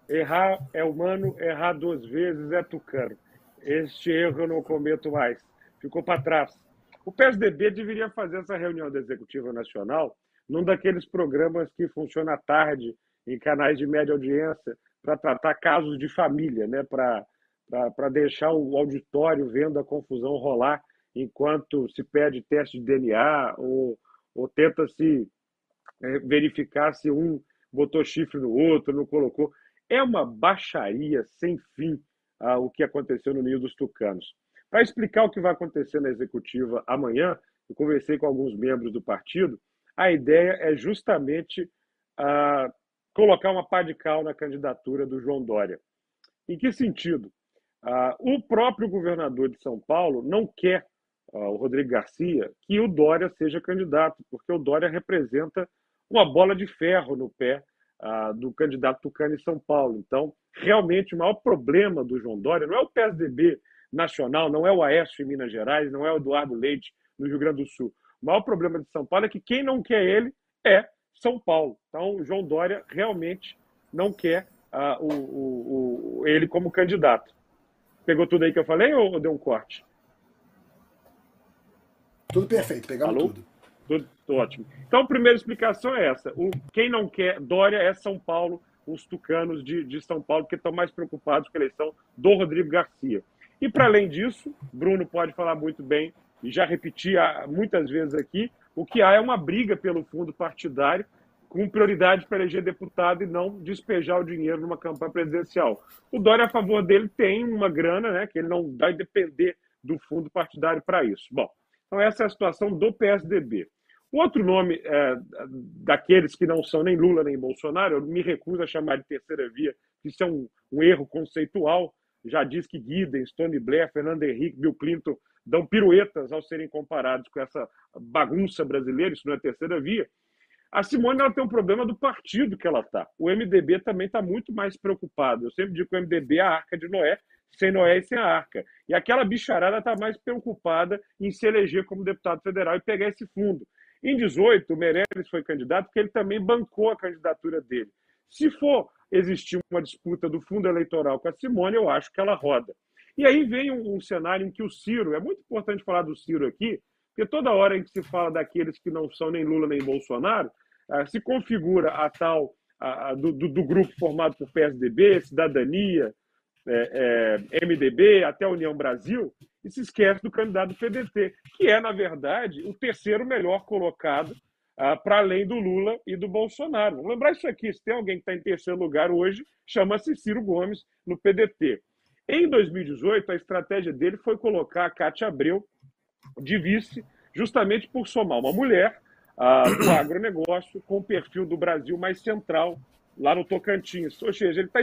errar é humano, errar duas vezes é tucano. Este erro eu não cometo mais. Ficou para trás. O PSDB deveria fazer essa reunião da Executiva Nacional num daqueles programas que funciona à tarde em canais de média audiência para tratar casos de família, né? para deixar o auditório vendo a confusão rolar enquanto se pede teste de DNA ou, ou tenta se é, verificar se um botou chifre no outro, não colocou. É uma baixaria sem fim ah, o que aconteceu no Ninho dos Tucanos. Para explicar o que vai acontecer na executiva amanhã, eu conversei com alguns membros do partido, a ideia é justamente ah, colocar uma pá de cal na candidatura do João Dória. Em que sentido? Ah, o próprio governador de São Paulo não quer, o Rodrigo Garcia, que o Dória seja candidato, porque o Dória representa uma bola de ferro no pé do candidato Tucano em São Paulo. Então, realmente, o maior problema do João Dória não é o PSDB nacional, não é o Aécio em Minas Gerais, não é o Eduardo Leite no Rio Grande do Sul. O maior problema de São Paulo é que quem não quer ele é São Paulo. Então, o João Dória realmente não quer uh, o, o, o, ele como candidato. Pegou tudo aí que eu falei ou deu um corte? Tudo perfeito, pegamos Alô? tudo. Tudo ótimo. Então, a primeira explicação é essa. O, quem não quer Dória é São Paulo, os tucanos de, de São Paulo, que estão mais preocupados com a eleição do Rodrigo Garcia. E, para além disso, Bruno pode falar muito bem, e já repeti muitas vezes aqui, o que há é uma briga pelo fundo partidário, com prioridade para eleger deputado e não despejar o dinheiro numa campanha presidencial. O Dória, a favor dele, tem uma grana, né, que ele não vai depender do fundo partidário para isso. Bom, então essa é a situação do PSDB. Outro nome é, daqueles que não são nem Lula nem Bolsonaro, eu me recuso a chamar de terceira via, isso é um, um erro conceitual. Já diz que Guidem, Tony Blair, Fernando Henrique, Bill Clinton dão piruetas ao serem comparados com essa bagunça brasileira, isso não é terceira via. A Simone ela tem um problema do partido que ela está. O MDB também está muito mais preocupado. Eu sempre digo que o MDB é a arca de Noé, sem Noé e sem a arca. E aquela bicharada está mais preocupada em se eleger como deputado federal e pegar esse fundo. Em 18, o Meirelles foi candidato porque ele também bancou a candidatura dele. Se for existir uma disputa do fundo eleitoral com a Simone, eu acho que ela roda. E aí vem um, um cenário em que o Ciro, é muito importante falar do Ciro aqui, porque toda hora em que se fala daqueles que não são nem Lula nem Bolsonaro, uh, se configura a tal do, do, grupo formado por PSDB, Cidadania, é, é, MDB, até a União Brasil, e se esquece do candidato do PDT, que é, na verdade, o terceiro melhor colocado ah, para além do Lula e do Bolsonaro. Vamos lembrar isso aqui: se tem alguém que está em terceiro lugar hoje, chama-se Ciro Gomes no PDT. Em 2018, a estratégia dele foi colocar a Cátia Abreu de vice, justamente por somar uma mulher ah, do agronegócio com o perfil do Brasil mais central lá no Tocantins. Ou seja, ele está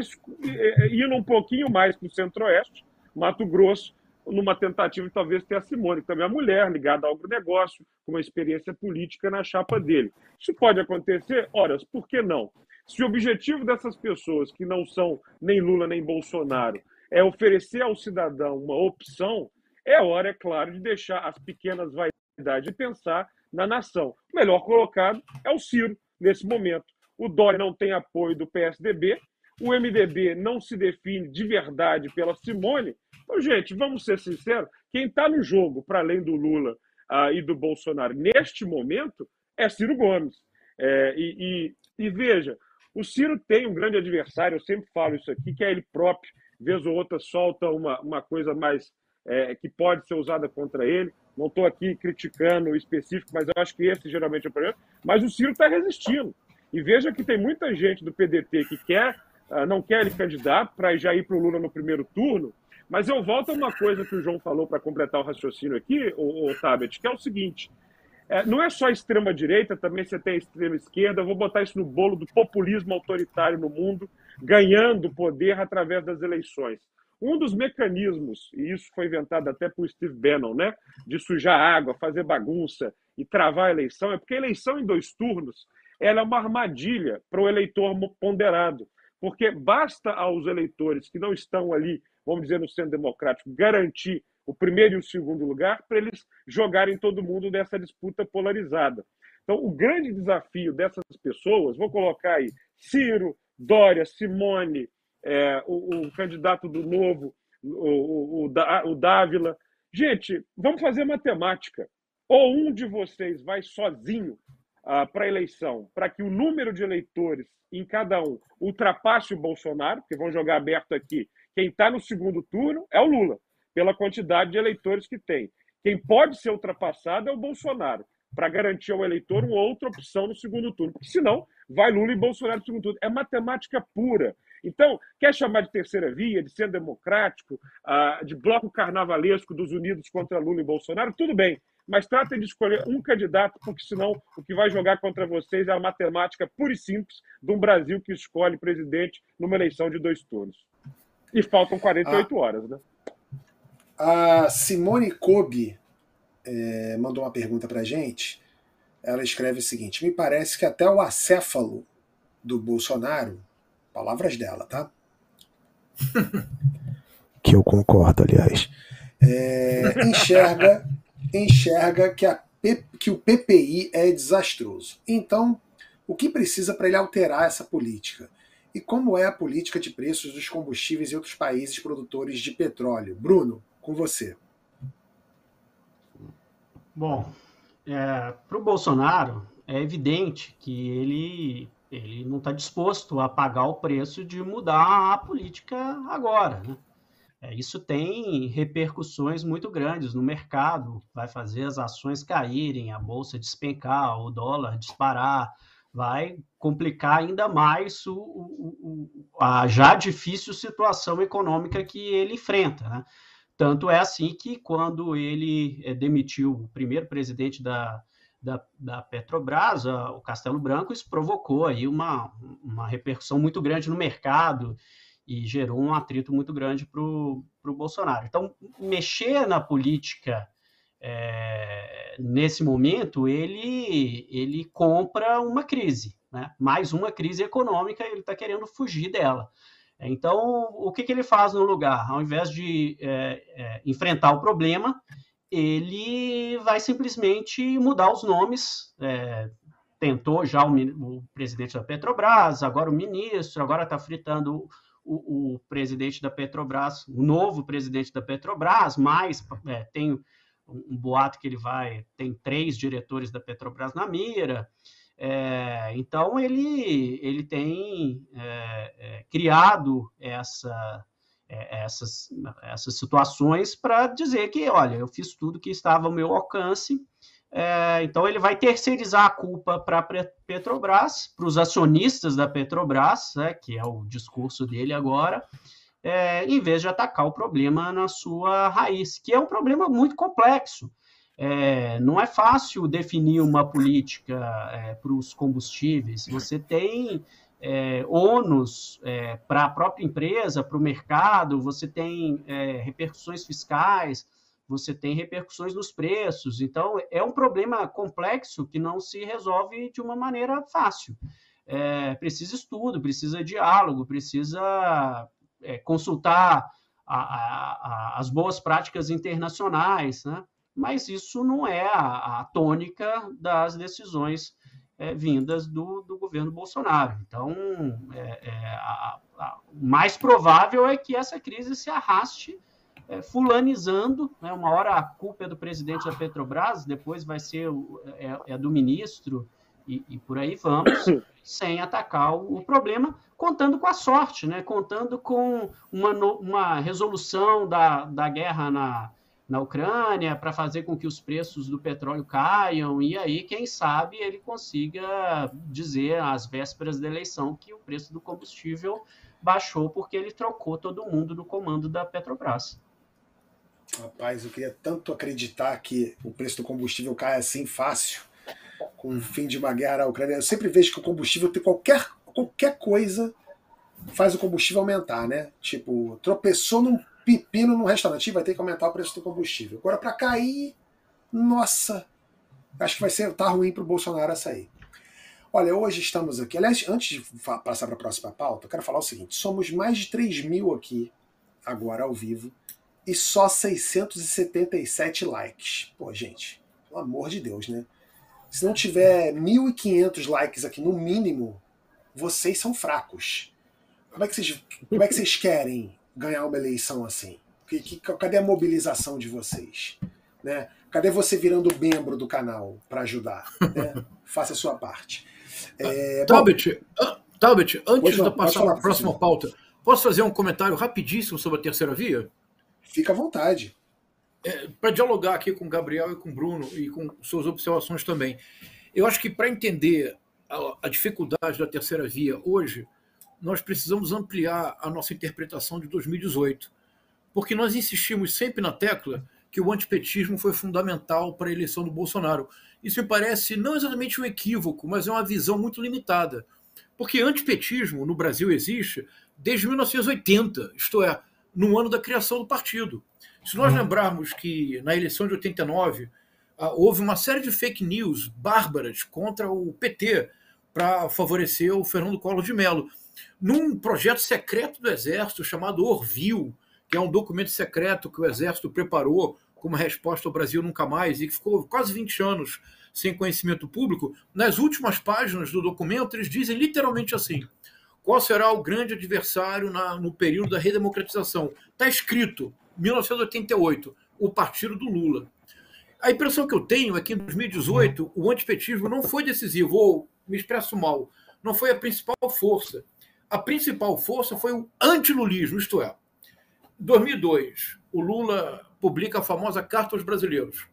indo um pouquinho mais para o centro-oeste, Mato Grosso, numa tentativa de talvez ter a Simone, que também é mulher, ligada ao agronegócio, com uma experiência política na chapa dele. Isso pode acontecer? Ora, por que não? Se o objetivo dessas pessoas, que não são nem Lula nem Bolsonaro, é oferecer ao cidadão uma opção, é hora, é claro, de deixar as pequenas vaidades e pensar na nação. O melhor colocado é o Ciro, nesse momento. O Dória não tem apoio do PSDB, o MDB não se define de verdade pela Simone. Então, gente, vamos ser sinceros: quem está no jogo, para além do Lula uh, e do Bolsonaro, neste momento, é Ciro Gomes. É, e, e, e, veja, o Ciro tem um grande adversário, eu sempre falo isso aqui, que é ele próprio. Vez ou outra solta uma, uma coisa mais é, que pode ser usada contra ele. Não estou aqui criticando o específico, mas eu acho que esse geralmente é o problema. Mas o Ciro está resistindo. E veja que tem muita gente do PDT que quer, ah, não quer ele candidato para já ir para o Lula no primeiro turno. Mas eu volto a uma coisa que o João falou para completar o raciocínio aqui, o, o Tabet, que é o seguinte: é, não é só extrema direita, também você tem extrema esquerda. Eu vou botar isso no bolo do populismo autoritário no mundo, ganhando poder através das eleições. Um dos mecanismos, e isso foi inventado até por Steve Bannon, né, de sujar água, fazer bagunça e travar a eleição, é porque a eleição em dois turnos ela é uma armadilha para o eleitor ponderado, porque basta aos eleitores que não estão ali, vamos dizer, no centro democrático, garantir o primeiro e o segundo lugar para eles jogarem todo mundo nessa disputa polarizada. Então, o grande desafio dessas pessoas, vou colocar aí Ciro, Dória, Simone, é, o, o, candidato do Novo, o, o, o Dávila. Gente, vamos fazer matemática. Ou um de vocês vai sozinho ah, para a eleição, para que o número de eleitores em cada um ultrapasse o Bolsonaro, porque vão jogar aberto aqui. Quem está no segundo turno é o Lula, pela quantidade de eleitores que tem. Quem pode ser ultrapassado é o Bolsonaro, para garantir ao eleitor uma outra opção no segundo turno, porque senão vai Lula e Bolsonaro no segundo turno. É matemática pura. Então, quer chamar de terceira via, de ser democrático, ah, de bloco carnavalesco dos Unidos contra Lula e Bolsonaro, tudo bem. Mas tratem de escolher um candidato, porque senão o que vai jogar contra vocês é a matemática pura e simples de um Brasil que escolhe presidente numa eleição de dois turnos. E faltam 48 ah, horas, né? A Simone Kobe é, mandou uma pergunta para gente. Ela escreve o seguinte: Me parece que até o acéfalo do Bolsonaro Palavras dela, tá? que eu concordo, aliás. É, enxerga, enxerga que, a, que o PPI é desastroso. Então, o que precisa para ele alterar essa política? E como é a política de preços dos combustíveis em outros países produtores de petróleo? Bruno, com você. Bom, é, para o Bolsonaro, é evidente que ele ele não está disposto a pagar o preço de mudar a política agora. Né? É, isso tem repercussões muito grandes no mercado, vai fazer as ações caírem, a bolsa despencar, o dólar disparar, vai complicar ainda mais o, o, o, a já difícil situação econômica que ele enfrenta. Né? Tanto é assim que, quando ele é, demitiu o primeiro presidente da, da, da Petrobras, o Castelo Branco, isso provocou aí uma, uma repercussão muito grande no mercado e gerou um atrito muito grande para o Bolsonaro. Então, mexer na política é, nesse momento, ele, ele compra uma crise, né? mais uma crise econômica, ele está querendo fugir dela. Então, o que, que, ele faz no lugar? Ao invés de é, é, enfrentar o problema, ele vai simplesmente mudar os nomes. É, tentou já o, o, presidente da Petrobras, agora o ministro, agora está fritando o, o, presidente da Petrobras, o novo presidente da Petrobras, mas é, tem um, um boato que ele vai, tem três diretores da Petrobras na mira. É, então ele, ele tem é, é criado essa é, essas, essas situações para dizer que, olha, eu fiz tudo que estava ao meu alcance. É, então, ele vai terceirizar a culpa para a Petrobras, para os acionistas da Petrobras, né, que é o discurso dele agora, é, em vez de atacar o problema na sua raiz, que é um problema muito complexo. É, não é fácil definir uma política é, para os combustíveis. Você tem é, ônus é, para a própria empresa, para o mercado, você tem repercussões fiscais, você tem repercussões nos preços. Então, é um problema complexo que não se resolve de uma maneira fácil. É, precisa estudo, precisa diálogo, precisa é, consultar a, a, a, as boas práticas internacionais, né? mas isso não é a, tônica das decisões é, vindas do, do, governo Bolsonaro. Então, é, é, mais provável é que essa crise se arraste é, fulanizando. Né? Uma hora a culpa é do presidente da Petrobras, depois vai ser é, é, do ministro, e, e, por aí vamos, sem atacar o, o, problema, contando com a sorte, né? contando com uma, uma resolução da, da guerra na na Ucrânia para fazer com que os preços do petróleo caiam e aí, quem sabe, ele consiga dizer às vésperas da eleição que o preço do combustível baixou porque ele trocou todo mundo do comando da Petrobras. Rapaz, eu queria tanto acreditar que o preço do combustível cai assim fácil, com o fim de uma guerra na Ucrânia. Eu sempre vejo que o combustível tem qualquer, qualquer coisa faz o combustível aumentar, né? Tipo, tropeçou num pepino no restaurante, vai ter que aumentar o preço do combustível. Agora, para cair, nossa, acho que vai ser tá ruim para o Bolsonaro aí. Olha, hoje estamos aqui. Aliás, antes de passar para a próxima pauta, eu quero falar o seguinte: somos mais de 3 mil aqui, agora ao vivo, e só 677 likes. Pô, gente, pelo amor de Deus, né? Se não tiver 1.500 likes aqui no mínimo, vocês são fracos. Como é que vocês, como é que vocês querem ganhar uma eleição assim? Que, que, cadê a mobilização de vocês? Né? Cadê você virando membro do canal para ajudar? Né? Faça a sua parte. É, Talbot, Talbot, antes de passar para a próxima pauta, posso fazer um comentário rapidíssimo sobre a terceira via? Fica à vontade. É, para dialogar aqui com o Gabriel e com o Bruno e com suas observações também. Eu acho que para entender a, a dificuldade da terceira via hoje, nós precisamos ampliar a nossa interpretação de 2018, porque nós insistimos sempre na tecla que o antipetismo foi fundamental para a eleição do Bolsonaro. Isso me parece não exatamente um equívoco, mas é uma visão muito limitada. Porque antipetismo no Brasil existe desde 1980, isto é, no ano da criação do partido. Se nós uhum. lembrarmos que na eleição de 89 ah, houve uma série de fake news bárbaras contra o PT para favorecer o Fernando Collor de Mello, num projeto secreto do Exército chamado Orville, que é um documento secreto que o Exército preparou como resposta ao Brasil Nunca Mais, e que ficou quase 20 anos sem conhecimento público, nas últimas páginas do documento eles dizem literalmente assim: qual será o grande adversário na, no período da redemocratização? Está escrito, 1988, o partido do Lula. A impressão que eu tenho é que em 2018 o antipetismo não foi decisivo, ou me expresso mal, não foi a principal força. A principal força foi o antilulismo, isto é, 2002, o Lula publica a famosa Carta aos Brasileiros,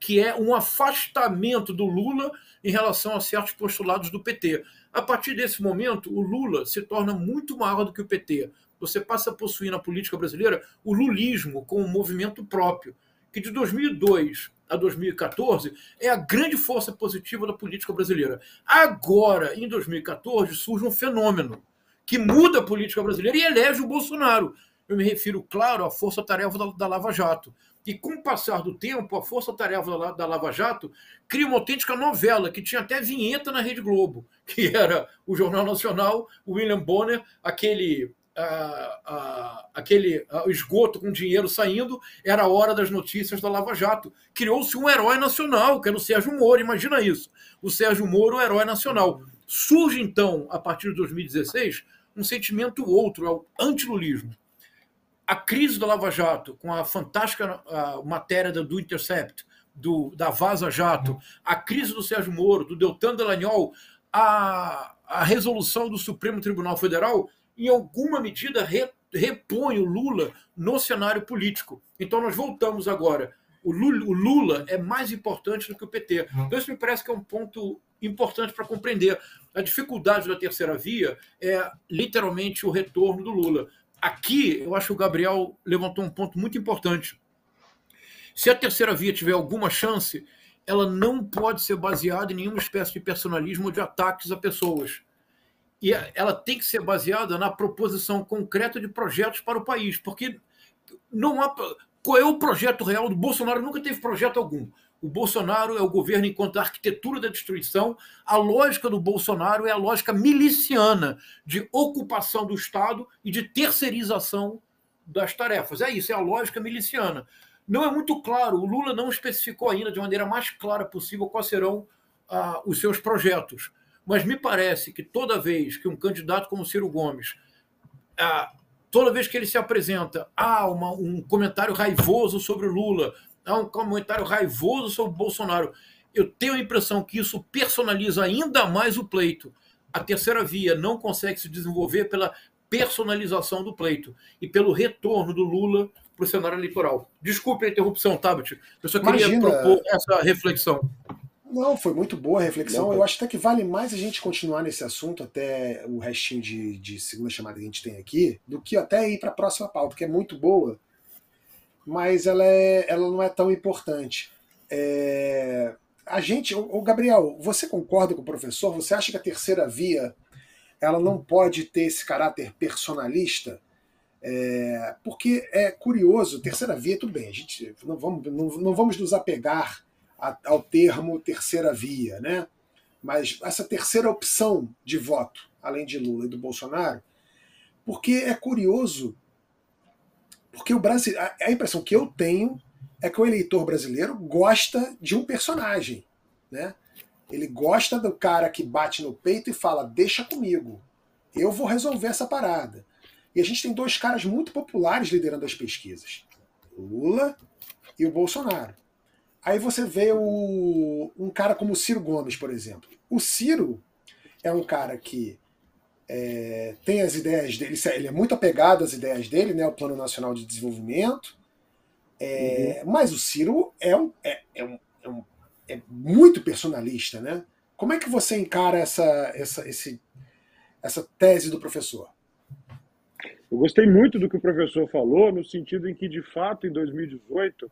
que é um afastamento do Lula em relação a certos postulados do PT. A partir desse momento, o Lula se torna muito maior do que o PT. Você passa a possuir na política brasileira o lulismo como um movimento próprio, que de 2002 a 2014 é a grande força positiva da política brasileira. Agora, em 2014, surge um fenômeno que muda a política brasileira e elege o Bolsonaro. Eu me refiro, claro, à força-tarefa da, da, Lava Jato. E com o passar do tempo, a força-tarefa da, da, Lava Jato cria uma autêntica novela, que tinha até vinheta na Rede Globo, que era o Jornal Nacional, o William Bonner, aquele. aquele esgoto com dinheiro saindo, era a hora das notícias da Lava Jato. Criou-se um herói nacional, que era o Sérgio Moro, imagina isso. O Sérgio Moro, o herói nacional. Surge, então, a partir de 2016, um sentimento outro, é o antilulismo a crise da Lava Jato, com a fantástica a matéria do Intercept, do, da Vaza Jato, a crise do Sérgio Moro, do Deltan Dallagnol, a, a resolução do Supremo Tribunal Federal, em alguma medida re, repõe o Lula no cenário político. Então nós voltamos agora. O Lula, o Lula é mais importante do que o PT. Então isso me parece que é um ponto importante para compreender. A dificuldade da terceira via é literalmente o retorno do Lula aqui eu acho que o Gabriel levantou um ponto muito importante. Se a terceira via tiver alguma chance, ela não pode ser baseada em nenhuma espécie de personalismo ou de ataques a pessoas. E ela tem que ser baseada na proposição concreta de projetos para o país, porque não há. Qual é o projeto real do Bolsonaro? Nunca teve projeto algum. O Bolsonaro é o governo enquanto a arquitetura da destruição. A lógica do Bolsonaro é a lógica miliciana de ocupação do Estado e de terceirização das tarefas. É isso, é a lógica miliciana. Não é muito claro, o Lula não especificou ainda de maneira mais clara possível quais serão ah, os seus projetos. Mas me parece que toda vez que um candidato como Ciro Gomes, ah, toda vez que ele se apresenta, há um comentário raivoso sobre o Lula, há um comentário raivoso sobre o Bolsonaro. Eu tenho a impressão que isso personaliza ainda mais o pleito. A terceira via não consegue se desenvolver pela personalização do pleito e pelo retorno do Lula para o cenário eleitoral. Desculpe a interrupção, Tabit. Eu só queria Imagina. propor essa reflexão. Não, foi muito boa a reflexão. Eu acho até que vale mais a gente continuar nesse assunto até o restinho de, de segunda chamada que a gente tem aqui, do que até ir para a próxima pauta, que é muito boa mas ela, é, ela não é tão importante. É, a gente, o Gabriel, você concorda com o professor? Você acha que a terceira via ela não pode ter esse caráter personalista? É, porque é curioso, terceira via, tudo bem, a gente não vamos, não, não vamos nos apegar a, ao termo terceira via, né? mas essa terceira opção de voto, além de Lula e do Bolsonaro, porque é curioso, porque o Brasil, a impressão que eu tenho é que o eleitor brasileiro gosta de um personagem, né? Ele gosta do cara que bate no peito e fala: "Deixa comigo, eu vou resolver essa parada". E a gente tem dois caras muito populares liderando as pesquisas: Lula e o Bolsonaro. Aí você vê o, um cara como o Ciro Gomes, por exemplo. O Ciro é um cara que é, tem as ideias dele, ele é muito apegado às ideias dele, né, o Plano Nacional de Desenvolvimento, é, uhum. mas o Ciro é, um, é, é, um, é, um, é, muito personalista, né? Como é que você encara essa, essa, esse, essa tese do professor? Eu gostei muito do que o professor falou, no sentido em que, de fato, em 2018,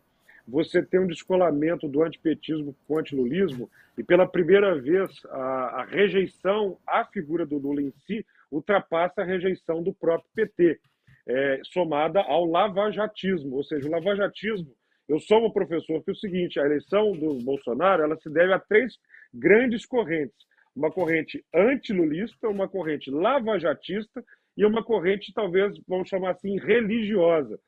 você tem um descolamento do antipetismo com o antilulismo, e pela primeira vez a, a, rejeição à figura do Lula em si ultrapassa a rejeição do próprio PT, é, somada ao lavajatismo, ou seja, o lavajatismo. Eu sou um professor que é o seguinte: a eleição do Bolsonaro ela se deve a três grandes correntes: uma corrente antilulista, uma corrente lavajatista e uma corrente, talvez, vamos chamar assim, religiosa.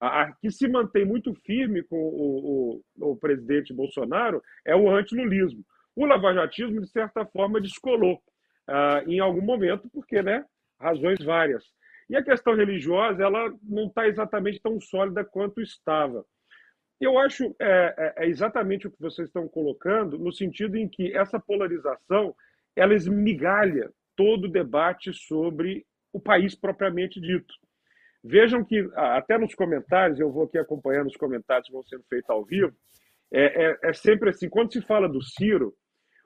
A, que se mantém muito firme com o, o, o presidente Bolsonaro é o antilulismo. O lavajatismo, de certa forma, descolou uh, em algum momento, porque, né, razões várias. E a questão religiosa, ela não está exatamente tão sólida quanto estava. Eu acho é, é, é, exatamente o que vocês estão colocando, no sentido em que essa polarização ela esmigalha todo o debate sobre o país propriamente dito. Vejam que, até nos comentários, eu vou aqui acompanhando os comentários que vão sendo feitos ao vivo, é, é, é sempre assim: quando se fala do Ciro,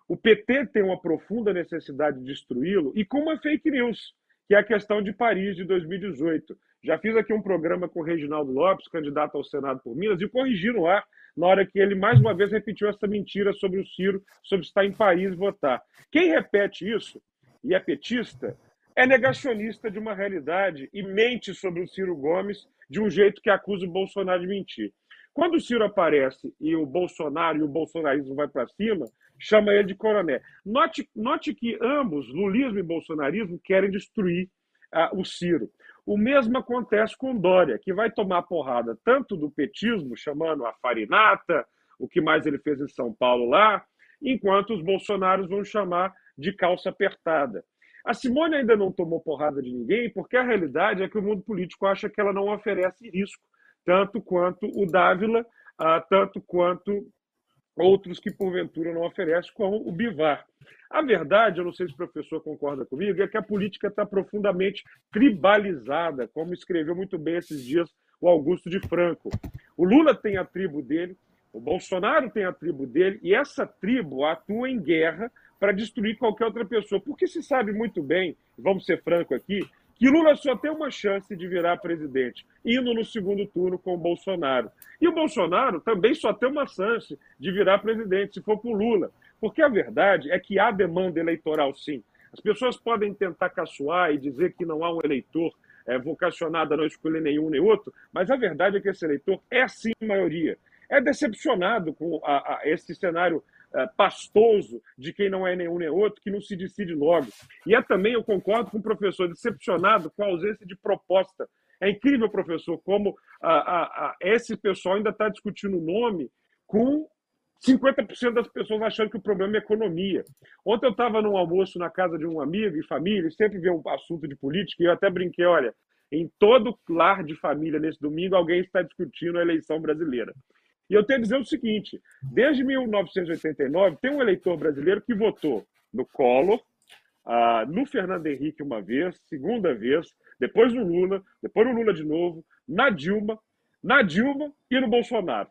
o PT tem uma profunda necessidade de destruí-lo e com uma fake news, que é a questão de Paris de 2018. Já fiz aqui um programa com o Reginaldo Lopes, candidato ao Senado por Minas, e corrigi no ar na hora que ele mais uma vez repetiu essa mentira sobre o Ciro, sobre estar em Paris votar. Quem repete isso e é petista é negacionista de uma realidade e mente sobre o Ciro Gomes de um jeito que acusa o Bolsonaro de mentir. Quando o Ciro aparece e o Bolsonaro e o bolsonarismo vai para cima, chama ele de coroné. Note, note que ambos, lulismo e bolsonarismo, querem destruir uh, o Ciro. O mesmo acontece com Dória, que vai tomar porrada tanto do petismo, chamando a farinata, o que mais ele fez em São Paulo lá, enquanto os bolsonaros vão chamar de calça apertada. A Simone ainda não tomou porrada de ninguém, porque a realidade é que o mundo político acha que ela não oferece risco, tanto quanto o Dávila, uh, tanto quanto outros que porventura não oferecem, como o Bivar. A verdade, eu não sei se o professor concorda comigo, é que a política está profundamente tribalizada, como escreveu muito bem esses dias o Augusto de Franco. O Lula tem a tribo dele, o Bolsonaro tem a tribo dele, e essa tribo atua em guerra para destruir qualquer outra pessoa. Porque se sabe muito bem, vamos ser franco aqui, que Lula só tem uma chance de virar presidente, indo no segundo turno com o Bolsonaro. E o Bolsonaro também só tem uma chance de virar presidente, se for com Lula. Porque a verdade é que há demanda eleitoral, sim. As pessoas podem tentar caçoar e dizer que não há um eleitor é, vocacionado a não escolher nenhum nem outro, mas a verdade é que esse eleitor é sim maioria. É decepcionado com a, a, esse cenário pastoso de quem não é nenhum nem outro, que não se decide logo. E é também, eu concordo com o professor, decepcionado com a ausência de proposta. É incrível, professor, como a, a, a esse pessoal ainda está discutindo o nome com 50% das pessoas achando que o problema é economia. Ontem eu estava num almoço na casa de um amigo e família, sempre vê um assunto de política, e eu até brinquei, olha, em todo lar de família nesse domingo, alguém está discutindo a eleição brasileira. E eu tenho a dizer o seguinte: desde 1989, tem um eleitor brasileiro que votou no Collor, ah, no Fernando Henrique uma vez, segunda vez, depois no Lula, depois no Lula de novo, na Dilma, na Dilma e no Bolsonaro.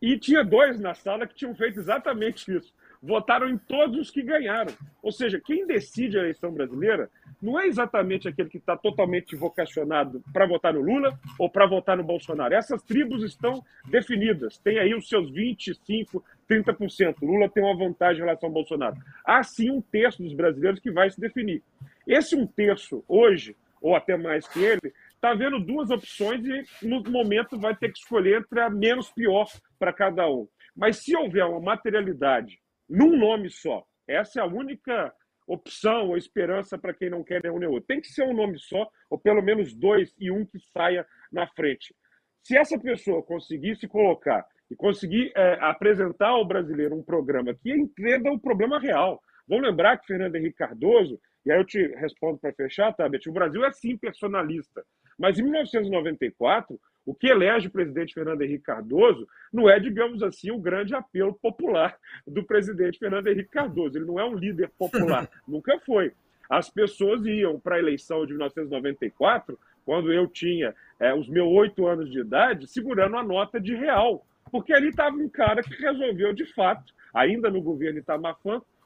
E tinha dois na sala que tinham feito exatamente isso. Votaram em todos os que ganharam. Ou seja, quem decide a eleição brasileira não é exatamente aquele que está totalmente vocacionado para votar no Lula ou para votar no Bolsonaro. Essas tribos estão definidas, tem aí os seus 25%, 30%. Lula tem uma vantagem em relação ao Bolsonaro. Há sim um terço dos brasileiros que vai se definir. Esse um terço, hoje, ou até mais que ele, está vendo duas opções e no momento vai ter que escolher entre a menos pior para cada um. Mas se houver uma materialidade num nome só, Essa é a única opção ou esperança para quem não quer nenhum nem outro. Tem que ser um nome só, ou pelo menos dois, e um que saia na frente. Se essa pessoa conseguir se colocar e conseguir é, apresentar ao brasileiro um programa que entenda o problema real. Vamos lembrar que Fernando Henrique Cardoso, e aí eu te respondo para fechar, Beth? O Brasil é sim personalista. Mas em 1994, o que elege o presidente Fernando Henrique Cardoso não é, digamos assim, o grande apelo popular do presidente Fernando Henrique Cardoso. Ele não é um líder popular, nunca foi. As pessoas iam para a eleição de 1994, quando eu tinha é, os meus oito anos de idade, segurando a nota de real. Porque ali estava um cara que resolveu, de fato, ainda no governo Itamar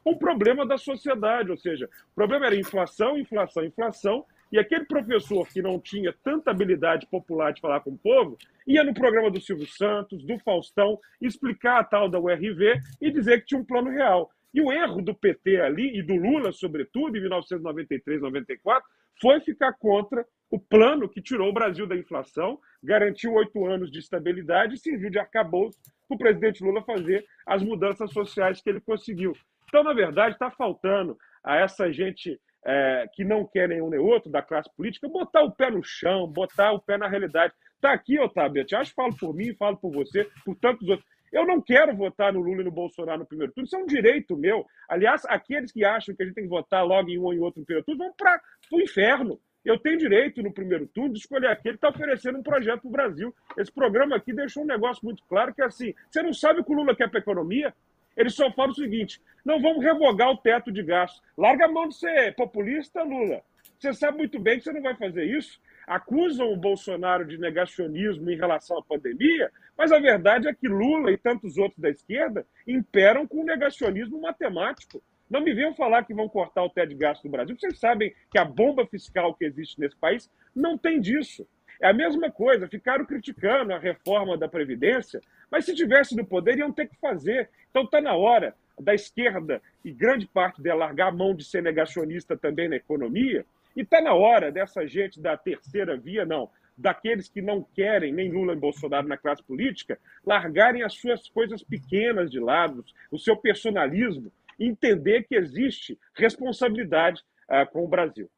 um problema da sociedade. Ou seja, o problema era inflação, inflação, inflação, e aquele professor que não tinha tanta habilidade popular de falar com o povo, ia no programa do Silvio Santos, do Faustão, explicar a tal da URV e dizer que tinha um plano real. E o erro do PT ali, e do Lula, sobretudo, em 1993, 94, foi ficar contra o plano que tirou o Brasil da inflação, garantiu oito anos de estabilidade e serviu de arcabouço para o presidente Lula fazer as mudanças sociais que ele conseguiu. Então, na verdade, está faltando a essa gente é, que não quer nenhum nem outro da classe política, botar o pé no chão, botar o pé na realidade. Está aqui, Otávio, eu acho que falo por mim, falo por você, por tantos outros. Eu não quero votar no Lula e no Bolsonaro no primeiro turno, isso é um direito meu. Aliás, aqueles que acham que a gente tem que votar logo em um ou em outro no primeiro turno vão para o inferno. Eu tenho direito, no primeiro turno, de escolher aquele que está oferecendo um projeto para o Brasil. Esse programa aqui deixou um negócio muito claro, que é assim, você não sabe o que o Lula quer para a economia? Ele só fala o seguinte: não vamos revogar o teto de gastos. Larga a mão de ser populista, Lula. Você sabe muito bem que você não vai fazer isso. Acusam o Bolsonaro de negacionismo em relação à pandemia, mas a verdade é que Lula e tantos outros da esquerda imperam com o negacionismo matemático. Não me venham falar que vão cortar o teto de gastos do Brasil. Vocês sabem que a bomba fiscal que existe nesse país não tem disso. É a mesma coisa, ficaram criticando a reforma da Previdência, mas se tivesse no poder, iam ter que fazer. Então está na hora da esquerda, e grande parte dela, largar a mão de ser negacionista também na economia, e está na hora dessa gente da terceira via, não, daqueles que não querem nem Lula nem Bolsonaro na classe política, largarem as suas coisas pequenas de lado, o seu personalismo, entender que existe responsabilidade uh, com o Brasil.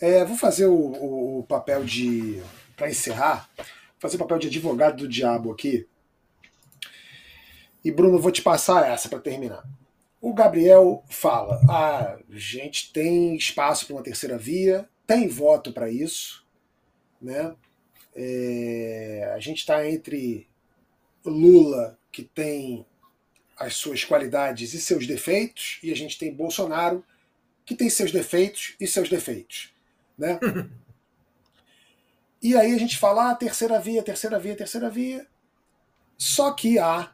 É, vou fazer o, o papel de. Para encerrar, fazer papel de advogado do diabo aqui. E Bruno, vou te passar essa para terminar. O Gabriel fala: ah, a gente tem espaço para uma terceira via, tem voto para isso, né? É, a gente está entre Lula, que tem as suas qualidades e seus defeitos, e a gente tem Bolsonaro, que tem seus defeitos e seus defeitos. Né? e aí a gente fala, ah, terceira via, terceira via, terceira via. Só que há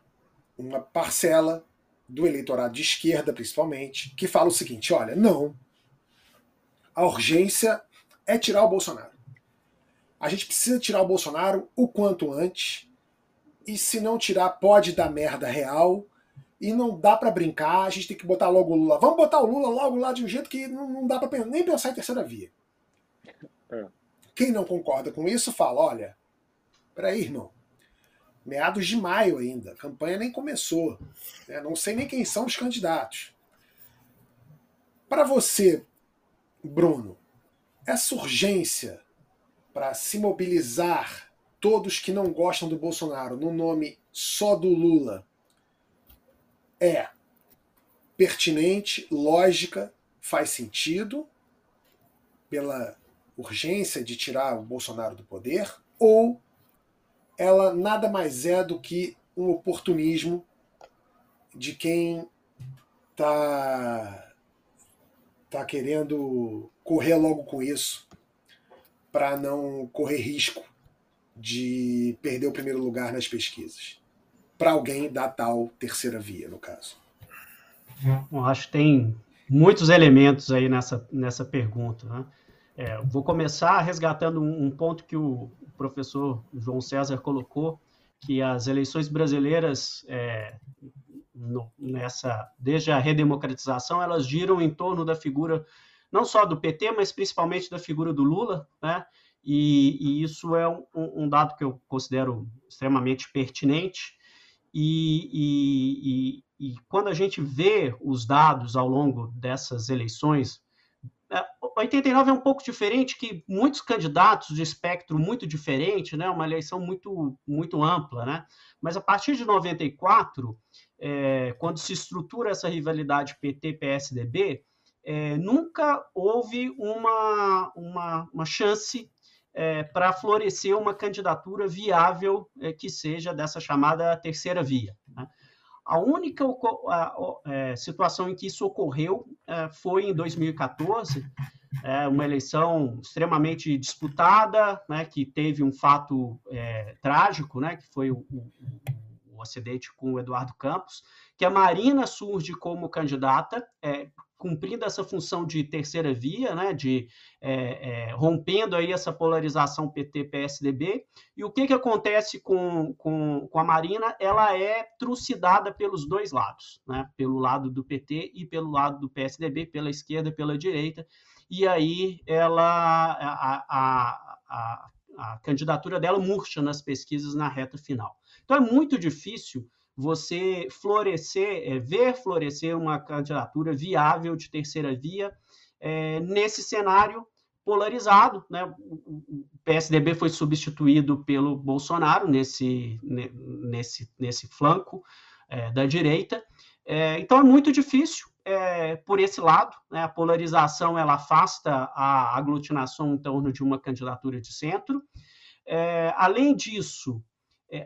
uma parcela do eleitorado de esquerda, principalmente, que fala o seguinte: olha, não. A urgência é tirar o Bolsonaro. A gente precisa tirar o Bolsonaro o quanto antes. E se não tirar, pode dar merda real. E não dá para brincar, a gente tem que botar logo o Lula. Vamos botar o Lula logo lá de um jeito que não, dá para nem pensar em terceira via. É. Quem não concorda com isso fala: olha, peraí, irmão. Meados de maio ainda, a campanha nem começou. Né? Não sei nem quem são os candidatos. Para você, Bruno, essa urgência para se mobilizar todos que não gostam do Bolsonaro no nome só do Lula é pertinente, lógica, faz sentido pela urgência de tirar o Bolsonaro do poder, ou ela nada mais é do que um oportunismo de quem está tá querendo correr logo com isso para não correr risco de perder o primeiro lugar nas pesquisas. Para alguém da tal terceira via, no caso. Eu acho que tem muitos elementos aí nessa, nessa pergunta. Né? É, vou começar resgatando um, ponto que o professor João César colocou, que as eleições brasileiras, é, no, nessa, desde a redemocratização, elas giram em torno da figura não só do PT, mas principalmente da figura do Lula, né? E, e isso é um, um, dado que eu considero extremamente pertinente. e, e, e, e quando a gente vê os dados ao longo dessas eleições, 89 é, um pouco diferente que muitos candidatos de espectro muito diferente, né? Uma eleição muito muito ampla, né? Mas a partir de 94, é, quando se estrutura essa rivalidade PT-PSDB, é, nunca houve uma, uma, uma chance é, para florescer uma candidatura viável é, que seja dessa chamada terceira via. Né? A única a, a, é, situação em que isso ocorreu é, foi em 2014, é, uma eleição extremamente disputada, né, que teve um fato é, trágico, né, que foi o, o, o, acidente com o Eduardo Campos, que a Marina surge como candidata, é, cumprindo essa função de terceira via, né, de é, é, rompendo aí essa polarização PT-PSDB. E o que, que acontece com, com, com a Marina? Ela é trucidada pelos dois lados, né, pelo lado do PT e pelo lado do PSDB, pela esquerda pela direita. E aí ela a, a, a, a candidatura dela murcha nas pesquisas na reta final. Então é muito difícil você florescer, é, ver florescer uma candidatura viável de terceira via é, nesse cenário polarizado. Né? O PSDB foi substituído pelo Bolsonaro nesse, nesse, nesse flanco é, da direita. É, então é muito difícil é, por esse lado. Né? A polarização ela afasta a aglutinação em torno de uma candidatura de centro. É, além disso,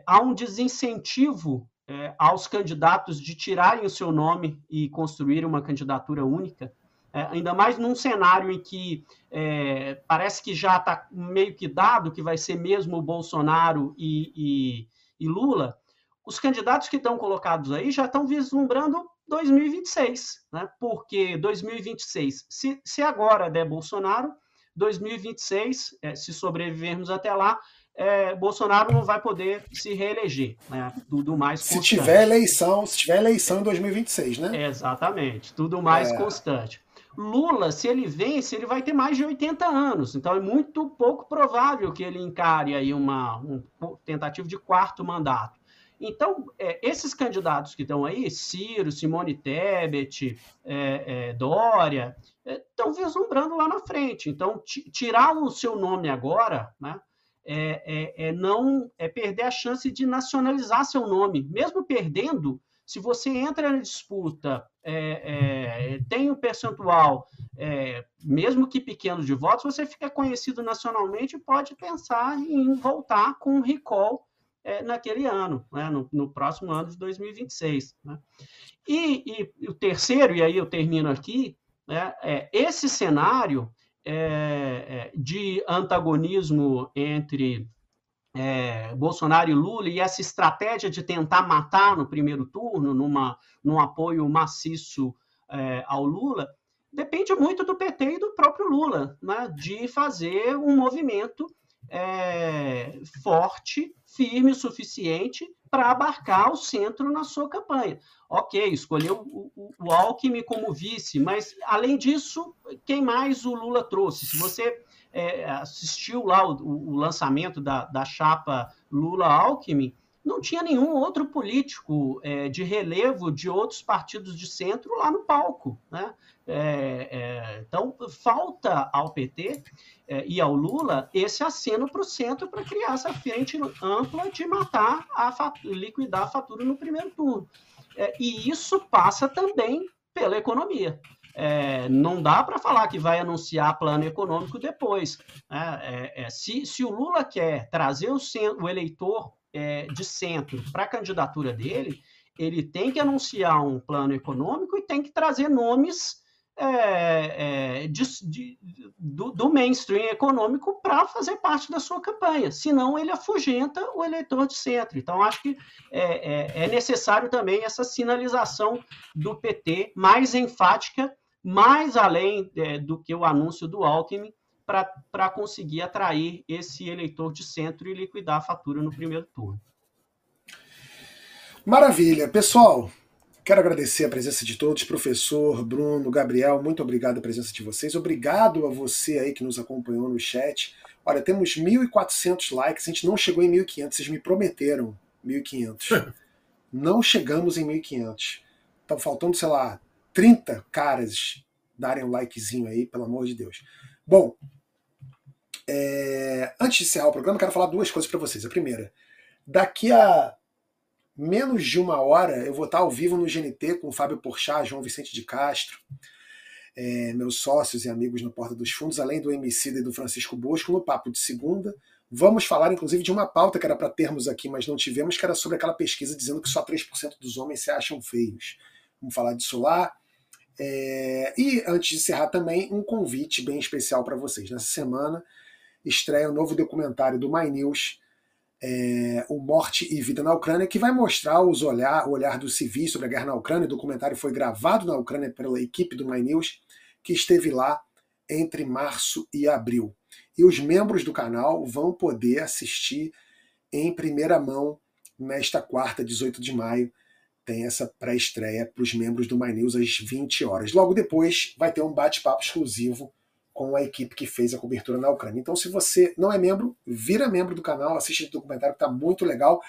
há um desincentivo é, aos candidatos de tirarem o seu nome e construir uma candidatura única, é, ainda mais num cenário em que é, parece que já está meio que dado que vai ser mesmo Bolsonaro e, e, e Lula, os candidatos que estão colocados aí já estão vislumbrando 2026, né? porque 2026, se, se agora der Bolsonaro, 2026, é, se sobrevivermos até lá, é, Bolsonaro não vai poder se reeleger, né? Tudo mais constante. Se tiver eleição, se tiver eleição em 2026, né? Exatamente, tudo mais é. constante. Lula, se ele vence, ele vai ter mais de 80 anos, então é muito pouco provável que ele encare aí uma, uma tentativa de quarto mandato. Então, é, esses candidatos que estão aí, Ciro, Simone Tebet, é, é, Dória, estão é, vislumbrando lá na frente. Então, tirar o seu nome agora, né? é, é, é, não é perder a chance de nacionalizar seu nome. Mesmo perdendo, se você entra na disputa, é, é, tem um percentual, é, mesmo que pequeno, de votos, você fica conhecido nacionalmente e pode pensar em voltar com um recall é, naquele ano, né, no, no, próximo ano de 2026. Né? E, e, o terceiro, e aí eu termino aqui, né, é, esse cenário é, é, de antagonismo entre é, Bolsonaro e Lula e essa estratégia de tentar matar no primeiro turno, numa, num apoio maciço é, ao Lula, depende muito do PT e do próprio Lula, né, de fazer um movimento é, forte, firme o suficiente para abarcar o centro na sua campanha. Ok, escolheu o, o, Alckmin como vice, mas além disso, quem mais o Lula trouxe? Se você é, assistiu lá o, o lançamento da, da chapa Lula-Alckmin, não tinha nenhum outro político é, de relevo de outros partidos de centro lá no palco. Né? É, é, então, falta ao PT é, e ao Lula esse aceno para o centro para criar essa frente ampla de matar, a liquidar a fatura no primeiro turno. É, e isso passa também pela economia. É, não dá para falar que vai anunciar plano econômico depois. Né? É, se, se, o Lula quer trazer o, centro, o eleitor de centro para a candidatura dele, ele tem que anunciar um plano econômico e tem que trazer nomes é, é, de, de, do, do, mainstream econômico para fazer parte da sua campanha. Senão, ele afugenta o eleitor de centro. Então, acho que é, é, é necessário também essa sinalização do PT mais enfática, mais além é, do que o anúncio do Alckmin, para conseguir atrair esse eleitor de centro e liquidar a fatura no primeiro turno. Maravilha. Pessoal, Quero agradecer a presença de todos, professor, Bruno, Gabriel, muito obrigado a presença de vocês. Obrigado a você aí que nos acompanhou no chat. Olha, temos 1.400 likes, a gente não chegou em 1.500, vocês me prometeram 1.500. Não chegamos em 1.500. Estão faltando, sei lá, 30 caras darem um likezinho aí, pelo amor de Deus. Bom, é... antes de encerrar o programa, quero falar duas coisas para vocês. A primeira, daqui a menos de uma hora eu vou estar ao vivo no GNT com o Fábio Porchat, João Vicente de Castro, é, meus sócios e amigos no Porta dos Fundos, além do MC e do Francisco Bosco, no Papo de Segunda. Vamos falar, inclusive, de uma pauta que era para termos aqui, mas não tivemos, que era sobre aquela pesquisa dizendo que só 3% dos homens se acham feios. Vamos falar disso lá. É... E antes de encerrar também, um convite bem especial para vocês. Nessa semana estreia o um novo documentário do My News, é... O Morte e Vida na Ucrânia, que vai mostrar os olhar, o olhar dos civis sobre a guerra na Ucrânia. O documentário foi gravado na Ucrânia pela equipe do My News, que esteve lá entre março e abril. E os membros do canal vão poder assistir em primeira mão nesta quarta, 18 de maio, tem essa pré-estreia para os membros do My News às 20 horas. Logo depois vai ter um bate-papo exclusivo com a equipe que fez a cobertura na Ucrânia. Então, se você não é membro, vira membro do canal, assiste o documentário que está muito legal.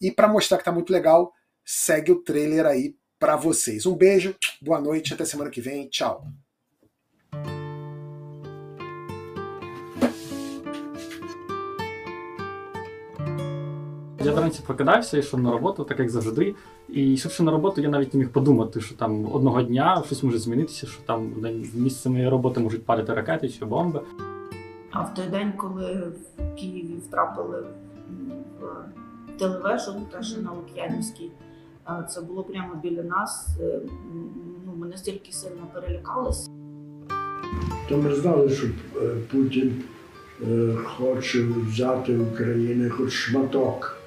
E para mostrar que está muito legal, segue o trailer aí para vocês. Um beijo, boa noite, até semana que vem. Tchau. Я вранці прокидався, йшов на роботу, так як завжди. І йшовши на роботу, я навіть не міг подумати, що там одного дня щось може змінитися, що там в місце моєї роботи можуть падати ракети чи бомби. А в той день, коли в Києві втрапили в телевежу, теж на Лук'янівській, це було прямо біля нас. Ну, Ми настільки сильно перелякалися. То ми знали, що Путін хоче взяти України хоч шматок.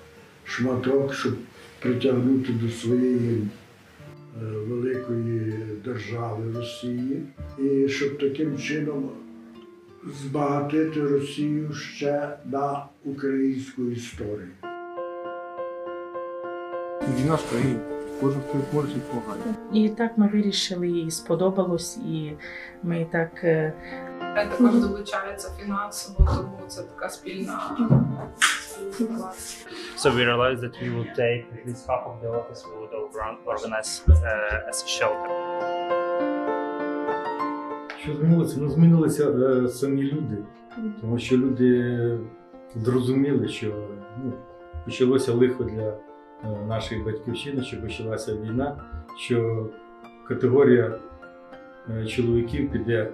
Шматок, щоб притягнути до своєї великої держави Росії, і щоб таким чином збагатити Росію ще на українську історію. Війна в країні. Кожен хто може допомагає. І так ми вирішили, і сподобалось, і ми так. Також долучаються фінансово, тому це така спільна. So we realized that we would take at least half of the office, we would organize uh, as a shelter. Що змінилося? Ну, змінилися е, самі люди, тому що люди зрозуміли, що ну, почалося лихо для е, нашої батьківщини, що почалася війна, що категорія е, чоловіків піде.